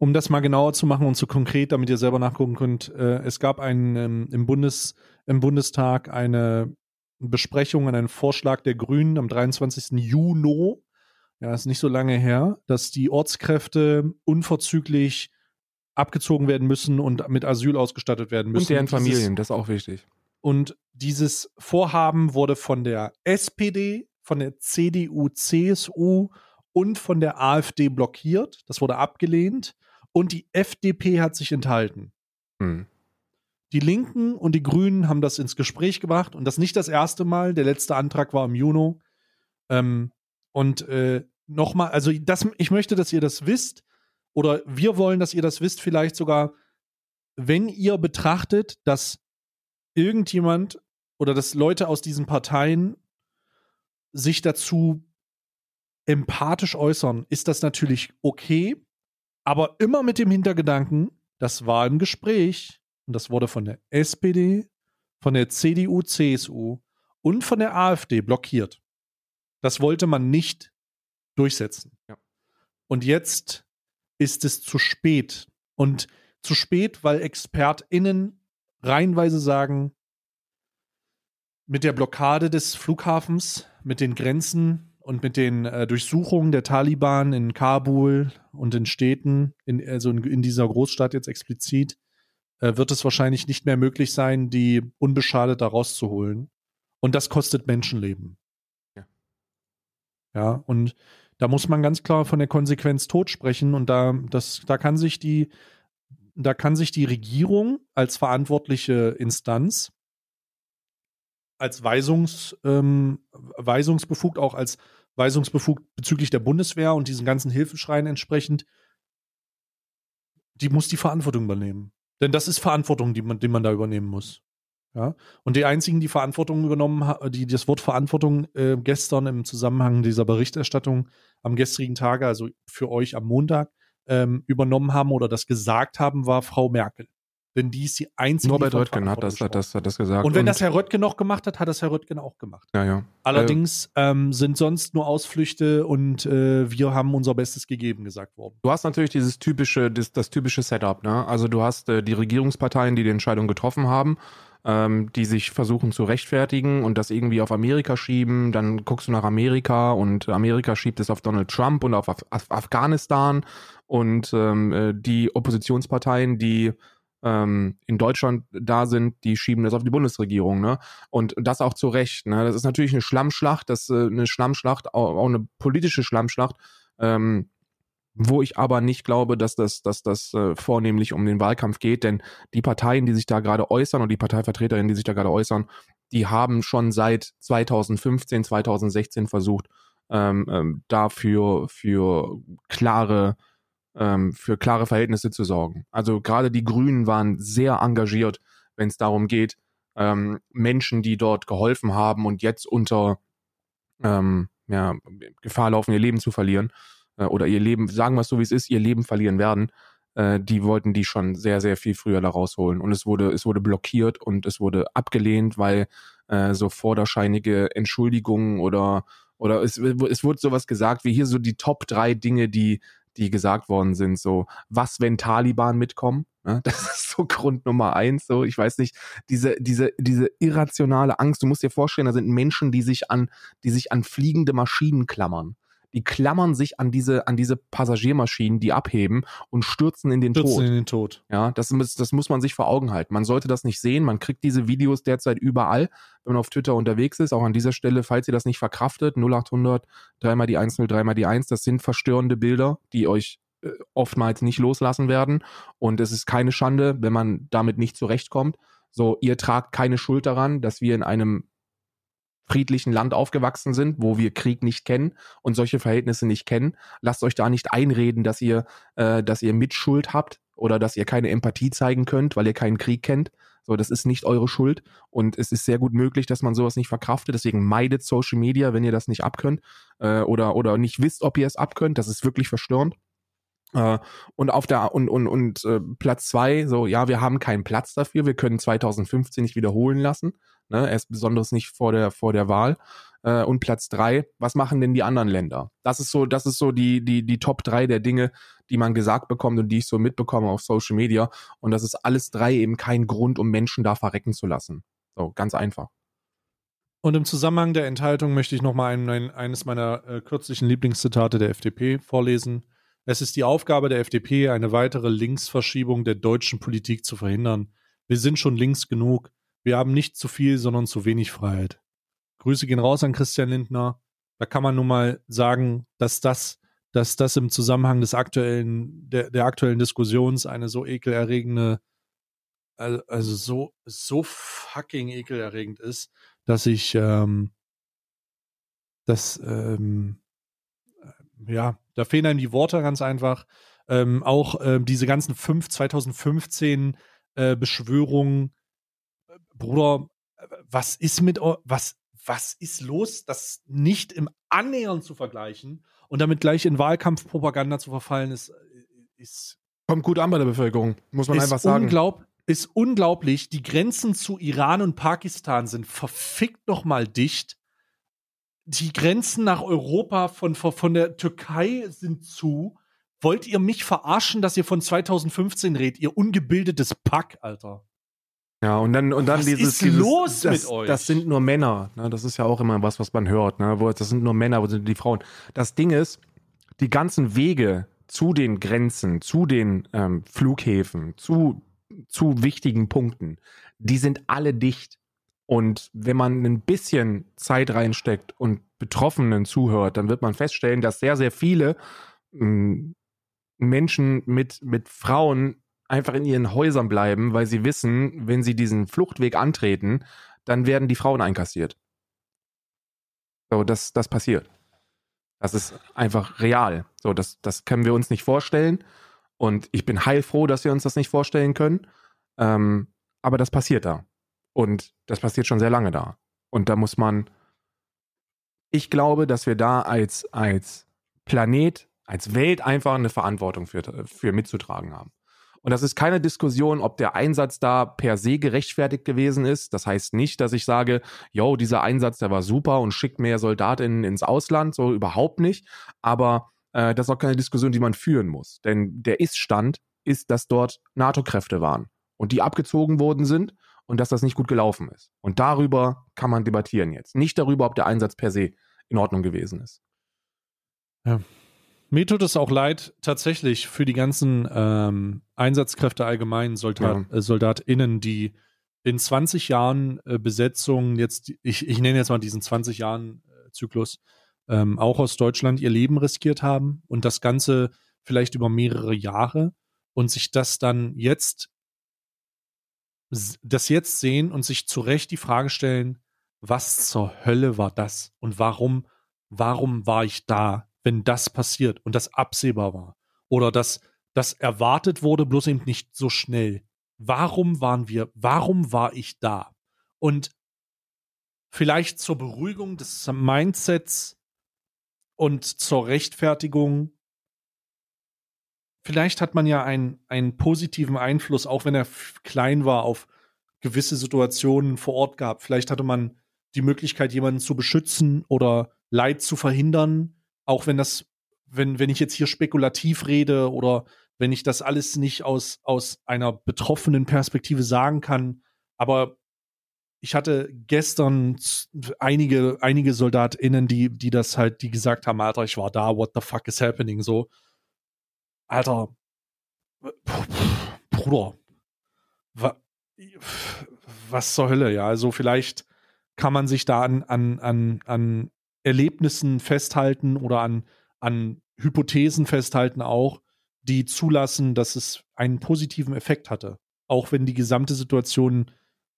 um das mal genauer zu machen und zu konkret, damit ihr selber nachgucken könnt, äh, es gab einen, ähm, im, Bundes, im Bundestag eine Besprechung, einen Vorschlag der Grünen am 23. Juni, ja, ist nicht so lange her, dass die Ortskräfte unverzüglich abgezogen werden müssen und mit Asyl ausgestattet werden müssen. Und deren Familien, das ist auch wichtig. Und dieses Vorhaben wurde von der SPD, von der CDU, CSU und von der AfD blockiert. Das wurde abgelehnt und die FDP hat sich enthalten. Hm. Die Linken und die Grünen haben das ins Gespräch gebracht und das nicht das erste Mal. Der letzte Antrag war im Juni. Ähm, und äh, nochmal, also das, ich möchte, dass ihr das wisst, oder wir wollen, dass ihr das wisst, vielleicht sogar, wenn ihr betrachtet, dass irgendjemand oder dass Leute aus diesen Parteien sich dazu empathisch äußern, ist das natürlich okay. Aber immer mit dem Hintergedanken, das war im Gespräch und das wurde von der SPD, von der CDU, CSU und von der AfD blockiert. Das wollte man nicht durchsetzen. Ja. Und jetzt ist es zu spät. Und zu spät, weil ExpertInnen reihenweise sagen, mit der Blockade des Flughafens, mit den Grenzen, und mit den äh, Durchsuchungen der Taliban in Kabul und in Städten, in, also in, in dieser Großstadt jetzt explizit, äh, wird es wahrscheinlich nicht mehr möglich sein, die unbeschadet da rauszuholen. Und das kostet Menschenleben. Ja. Ja, und da muss man ganz klar von der Konsequenz Tod sprechen. Und da, das, da kann sich die, da kann sich die Regierung als verantwortliche Instanz als Weisungs, ähm, weisungsbefugt, auch als weisungsbefugt bezüglich der Bundeswehr und diesen ganzen Hilfeschreien entsprechend, die muss die Verantwortung übernehmen. Denn das ist Verantwortung, die man, die man da übernehmen muss. Ja? Und die einzigen, die Verantwortung übernommen die das Wort Verantwortung äh, gestern im Zusammenhang dieser Berichterstattung am gestrigen Tage, also für euch am Montag, ähm, übernommen haben oder das gesagt haben, war Frau Merkel. Denn die ist die einzige. Norbert Röttgen hat das, hat, das, hat das gesagt. Und wenn und das Herr Röttgen noch gemacht hat, hat das Herr Röttgen auch gemacht. Ja, ja. Allerdings äh, ähm, sind sonst nur Ausflüchte und äh, wir haben unser Bestes gegeben, gesagt worden. Du hast natürlich dieses typische, das, das typische Setup, ne? Also du hast äh, die Regierungsparteien, die die Entscheidung getroffen haben. Ähm, die sich versuchen zu rechtfertigen und das irgendwie auf Amerika schieben. Dann guckst du nach Amerika und Amerika schiebt es auf Donald Trump und auf Af Afghanistan und ähm, äh, die Oppositionsparteien, die ähm, in Deutschland da sind, die schieben das auf die Bundesregierung, ne? Und das auch zu Recht, ne? Das ist natürlich eine Schlammschlacht, das äh, eine Schlammschlacht, auch, auch eine politische Schlammschlacht, ähm, wo ich aber nicht glaube, dass das, dass das äh, vornehmlich um den Wahlkampf geht, denn die Parteien, die sich da gerade äußern und die Parteivertreterinnen, die sich da gerade äußern, die haben schon seit 2015, 2016 versucht, ähm, ähm, dafür für klare ähm, für klare Verhältnisse zu sorgen. Also gerade die Grünen waren sehr engagiert, wenn es darum geht, ähm, Menschen, die dort geholfen haben und jetzt unter ähm, ja, Gefahr laufen, ihr Leben zu verlieren äh, oder ihr Leben, sagen wir es so wie es ist, ihr Leben verlieren werden, äh, die wollten die schon sehr, sehr viel früher da rausholen. Und es wurde, es wurde blockiert und es wurde abgelehnt, weil äh, so vorderscheinige Entschuldigungen oder oder es, es wurde sowas gesagt, wie hier so die Top drei Dinge, die die gesagt worden sind, so, was, wenn Taliban mitkommen? Ne? Das ist so Grund Nummer eins. So, ich weiß nicht, diese, diese, diese irrationale Angst. Du musst dir vorstellen, da sind Menschen, die sich an, die sich an fliegende Maschinen klammern die klammern sich an diese, an diese Passagiermaschinen, die abheben und stürzen in den stürzen Tod. in den Tod. Ja, das, das muss man sich vor Augen halten. Man sollte das nicht sehen. Man kriegt diese Videos derzeit überall, wenn man auf Twitter unterwegs ist. Auch an dieser Stelle, falls ihr das nicht verkraftet, 0800, dreimal die 10, dreimal die 1, das sind verstörende Bilder, die euch äh, oftmals nicht loslassen werden. Und es ist keine Schande, wenn man damit nicht zurechtkommt. So, ihr tragt keine Schuld daran, dass wir in einem friedlichen Land aufgewachsen sind, wo wir Krieg nicht kennen und solche Verhältnisse nicht kennen. Lasst euch da nicht einreden, dass ihr, äh, dass ihr Mitschuld habt oder dass ihr keine Empathie zeigen könnt, weil ihr keinen Krieg kennt. So, das ist nicht eure Schuld und es ist sehr gut möglich, dass man sowas nicht verkraftet. Deswegen meidet Social Media, wenn ihr das nicht abkönnt äh, oder, oder nicht wisst, ob ihr es abkönnt. Das ist wirklich verstörend. Äh, und auf der und und und äh, Platz zwei, so ja, wir haben keinen Platz dafür. Wir können 2015 nicht wiederholen lassen. Ne, erst besonders nicht vor der vor der Wahl. Äh, und Platz drei, was machen denn die anderen Länder? Das ist so, das ist so die die die Top drei der Dinge, die man gesagt bekommt und die ich so mitbekomme auf Social Media. Und das ist alles drei eben kein Grund, um Menschen da verrecken zu lassen. So ganz einfach. Und im Zusammenhang der Enthaltung möchte ich nochmal ein, ein, eines meiner äh, kürzlichen Lieblingszitate der FDP vorlesen. Es ist die Aufgabe der FDP, eine weitere Linksverschiebung der deutschen Politik zu verhindern. Wir sind schon links genug. Wir haben nicht zu viel, sondern zu wenig Freiheit. Grüße gehen raus an Christian Lindner. Da kann man nun mal sagen, dass das, dass das im Zusammenhang des aktuellen, der, der aktuellen Diskussions eine so ekelerregende, also so, so fucking ekelerregend ist, dass ich, ähm, das, ähm, ja, da fehlen einem die Worte ganz einfach. Ähm, auch ähm, diese ganzen fünf 2015 äh, Beschwörungen, äh, Bruder, was ist mit was was ist los, das nicht im Annähern zu vergleichen und damit gleich in Wahlkampfpropaganda zu verfallen, ist, äh, ist kommt gut an bei der Bevölkerung, muss man einfach sagen. Unglaub, ist unglaublich. Die Grenzen zu Iran und Pakistan sind verfickt noch mal dicht die Grenzen nach Europa von, von der Türkei sind zu. Wollt ihr mich verarschen, dass ihr von 2015 redet, ihr ungebildetes Pack, Alter? Ja, und dann, und dann was dieses, ist dieses, los das, mit euch? Das sind nur Männer. Ne? Das ist ja auch immer was, was man hört. Ne? Das sind nur Männer, wo sind die Frauen? Das Ding ist, die ganzen Wege zu den Grenzen, zu den ähm, Flughäfen, zu, zu wichtigen Punkten, die sind alle dicht. Und wenn man ein bisschen Zeit reinsteckt und Betroffenen zuhört, dann wird man feststellen, dass sehr, sehr viele hm, Menschen mit, mit Frauen einfach in ihren Häusern bleiben, weil sie wissen, wenn sie diesen Fluchtweg antreten, dann werden die Frauen einkassiert. So, das, das passiert. Das ist einfach real. So, das, das können wir uns nicht vorstellen. Und ich bin heilfroh, dass wir uns das nicht vorstellen können. Ähm, aber das passiert da. Und das passiert schon sehr lange da. Und da muss man, ich glaube, dass wir da als, als Planet, als Welt einfach eine Verantwortung für, für mitzutragen haben. Und das ist keine Diskussion, ob der Einsatz da per se gerechtfertigt gewesen ist. Das heißt nicht, dass ich sage, yo, dieser Einsatz, der war super und schickt mehr Soldatinnen ins Ausland, so überhaupt nicht. Aber äh, das ist auch keine Diskussion, die man führen muss. Denn der Ist-Stand ist, dass dort NATO-Kräfte waren und die abgezogen worden sind und dass das nicht gut gelaufen ist. Und darüber kann man debattieren jetzt. Nicht darüber, ob der Einsatz per se in Ordnung gewesen ist. Ja. Mir tut es auch leid, tatsächlich für die ganzen ähm, Einsatzkräfte allgemein, Soldat, ja. äh, SoldatInnen, die in 20 Jahren äh, Besetzung, jetzt, ich, ich nenne jetzt mal diesen 20 Jahren äh, Zyklus, ähm, auch aus Deutschland ihr Leben riskiert haben und das Ganze vielleicht über mehrere Jahre und sich das dann jetzt das jetzt sehen und sich zu Recht die Frage stellen, was zur Hölle war das und warum, warum war ich da, wenn das passiert und das absehbar war oder dass das erwartet wurde, bloß eben nicht so schnell. Warum waren wir, warum war ich da? Und vielleicht zur Beruhigung des Mindsets und zur Rechtfertigung vielleicht hat man ja einen, einen positiven Einfluss, auch wenn er klein war, auf gewisse Situationen vor Ort gehabt. Vielleicht hatte man die Möglichkeit, jemanden zu beschützen oder Leid zu verhindern, auch wenn das, wenn, wenn ich jetzt hier spekulativ rede oder wenn ich das alles nicht aus, aus einer betroffenen Perspektive sagen kann. Aber ich hatte gestern einige, einige SoldatInnen, die, die das halt, die gesagt haben, Alter, ich war da, what the fuck is happening, so. Alter, Bruder, was zur Hölle, ja. Also vielleicht kann man sich da an, an, an, an Erlebnissen festhalten oder an, an Hypothesen festhalten auch, die zulassen, dass es einen positiven Effekt hatte. Auch wenn die gesamte Situation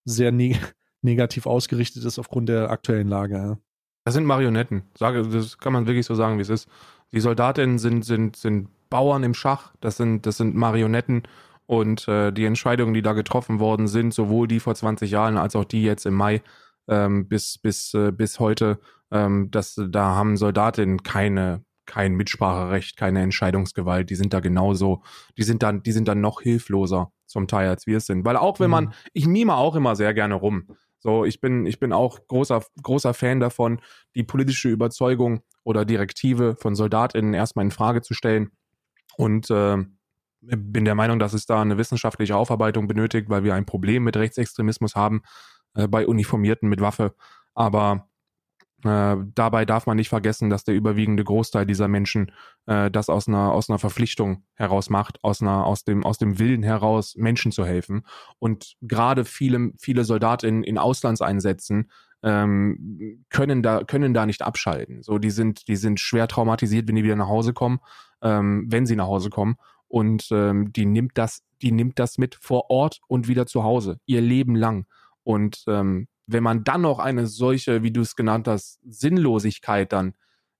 sehr neg negativ ausgerichtet ist aufgrund der aktuellen Lage. Das sind Marionetten. Sage, das kann man wirklich so sagen, wie es ist. Die Soldatinnen sind, sind, sind Bauern im Schach, das sind, das sind Marionetten Und äh, die Entscheidungen, die da getroffen worden sind, sowohl die vor 20 Jahren als auch die jetzt im Mai ähm, bis, bis, äh, bis heute, ähm, dass da haben Soldatinnen keine, kein Mitspracherecht, keine Entscheidungsgewalt. Die sind da genauso, die sind dann, die sind dann noch hilfloser zum Teil, als wir es sind. Weil auch wenn man, mhm. ich mime auch immer sehr gerne rum. So, ich bin, ich bin auch großer, großer Fan davon, die politische Überzeugung oder Direktive von SoldatInnen erstmal in Frage zu stellen. Und äh, bin der Meinung, dass es da eine wissenschaftliche Aufarbeitung benötigt, weil wir ein Problem mit Rechtsextremismus haben äh, bei Uniformierten mit Waffe. Aber äh, dabei darf man nicht vergessen, dass der überwiegende Großteil dieser Menschen äh, das aus einer, aus einer Verpflichtung heraus macht, aus, einer, aus, dem, aus dem Willen heraus, Menschen zu helfen. Und gerade viele, viele Soldatinnen in Auslandseinsätzen ähm, können, da, können da nicht abschalten. So, die sind, die sind schwer traumatisiert, wenn die wieder nach Hause kommen, ähm, wenn sie nach Hause kommen. Und ähm, die nimmt das, die nimmt das mit vor Ort und wieder zu Hause, ihr Leben lang. Und ähm, wenn man dann noch eine solche, wie du es genannt hast, Sinnlosigkeit dann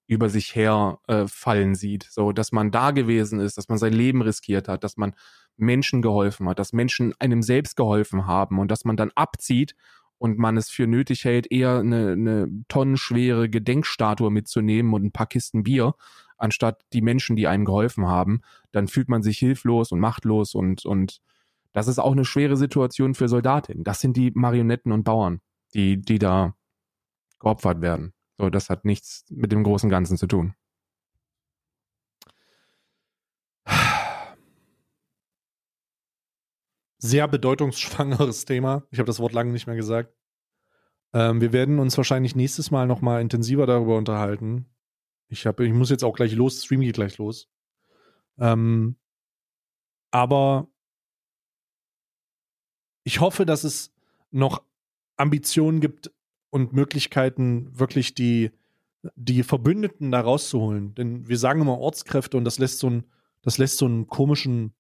über sich her äh, fallen sieht, so dass man da gewesen ist, dass man sein Leben riskiert hat, dass man Menschen geholfen hat, dass Menschen einem selbst geholfen haben und dass man dann abzieht und man es für nötig hält, eher eine, eine tonnenschwere Gedenkstatue mitzunehmen und ein paar Kisten Bier, anstatt die Menschen, die einem geholfen haben, dann fühlt man sich hilflos und machtlos und, und das ist auch eine schwere Situation für Soldatinnen. Das sind die Marionetten und Bauern die, die da geopfert werden. So, das hat nichts mit dem großen Ganzen zu tun. Sehr bedeutungsschwangeres Thema. Ich habe das Wort lange nicht mehr gesagt. Ähm, wir werden uns wahrscheinlich nächstes Mal noch mal intensiver darüber unterhalten. Ich, hab, ich muss jetzt auch gleich los, Stream geht gleich los. Ähm, aber ich hoffe, dass es noch Ambitionen gibt und Möglichkeiten, wirklich die, die Verbündeten da rauszuholen. Denn wir sagen immer Ortskräfte und das lässt so, ein, das lässt so einen komischen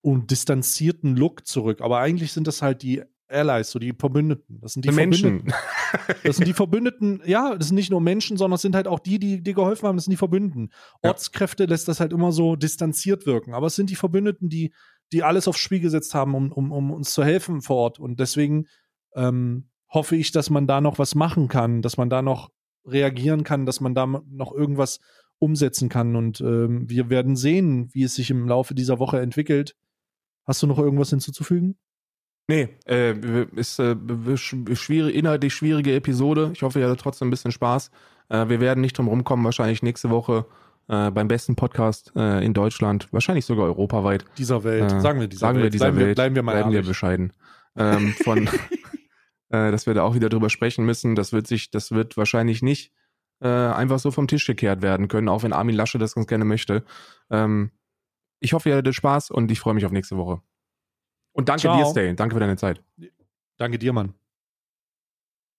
und distanzierten Look zurück. Aber eigentlich sind das halt die Allies, so die Verbündeten. Das sind die, die Menschen. Das sind die Verbündeten, ja, das sind nicht nur Menschen, sondern es sind halt auch die, die dir geholfen haben, das sind die Verbündeten. Ortskräfte lässt das halt immer so distanziert wirken. Aber es sind die Verbündeten, die, die alles aufs Spiel gesetzt haben, um, um, um uns zu helfen vor Ort. Und deswegen ähm, hoffe ich, dass man da noch was machen kann, dass man da noch reagieren kann, dass man da noch irgendwas umsetzen kann. Und ähm, wir werden sehen, wie es sich im Laufe dieser Woche entwickelt. Hast du noch irgendwas hinzuzufügen? Nee, äh, ist äh, schwierig, inhaltlich schwierige Episode. Ich hoffe, ihr hattet trotzdem ein bisschen Spaß. Äh, wir werden nicht drum rumkommen, wahrscheinlich nächste Woche äh, beim besten Podcast äh, in Deutschland, wahrscheinlich sogar europaweit. Dieser Welt, äh, sagen wir dieser sagen Welt. Wir dieser bleiben Welt. Wir, bleiben wir mal bleiben wir bescheiden. Ähm, von äh, dass wir da auch wieder drüber sprechen müssen. Das wird sich, das wird wahrscheinlich nicht äh, einfach so vom Tisch gekehrt werden können, auch wenn Armin Lasche das ganz gerne möchte. Ähm, ich hoffe, ihr hattet Spaß und ich freue mich auf nächste Woche. Und danke Ciao. dir, Stay. Danke für deine Zeit. Danke dir, Mann.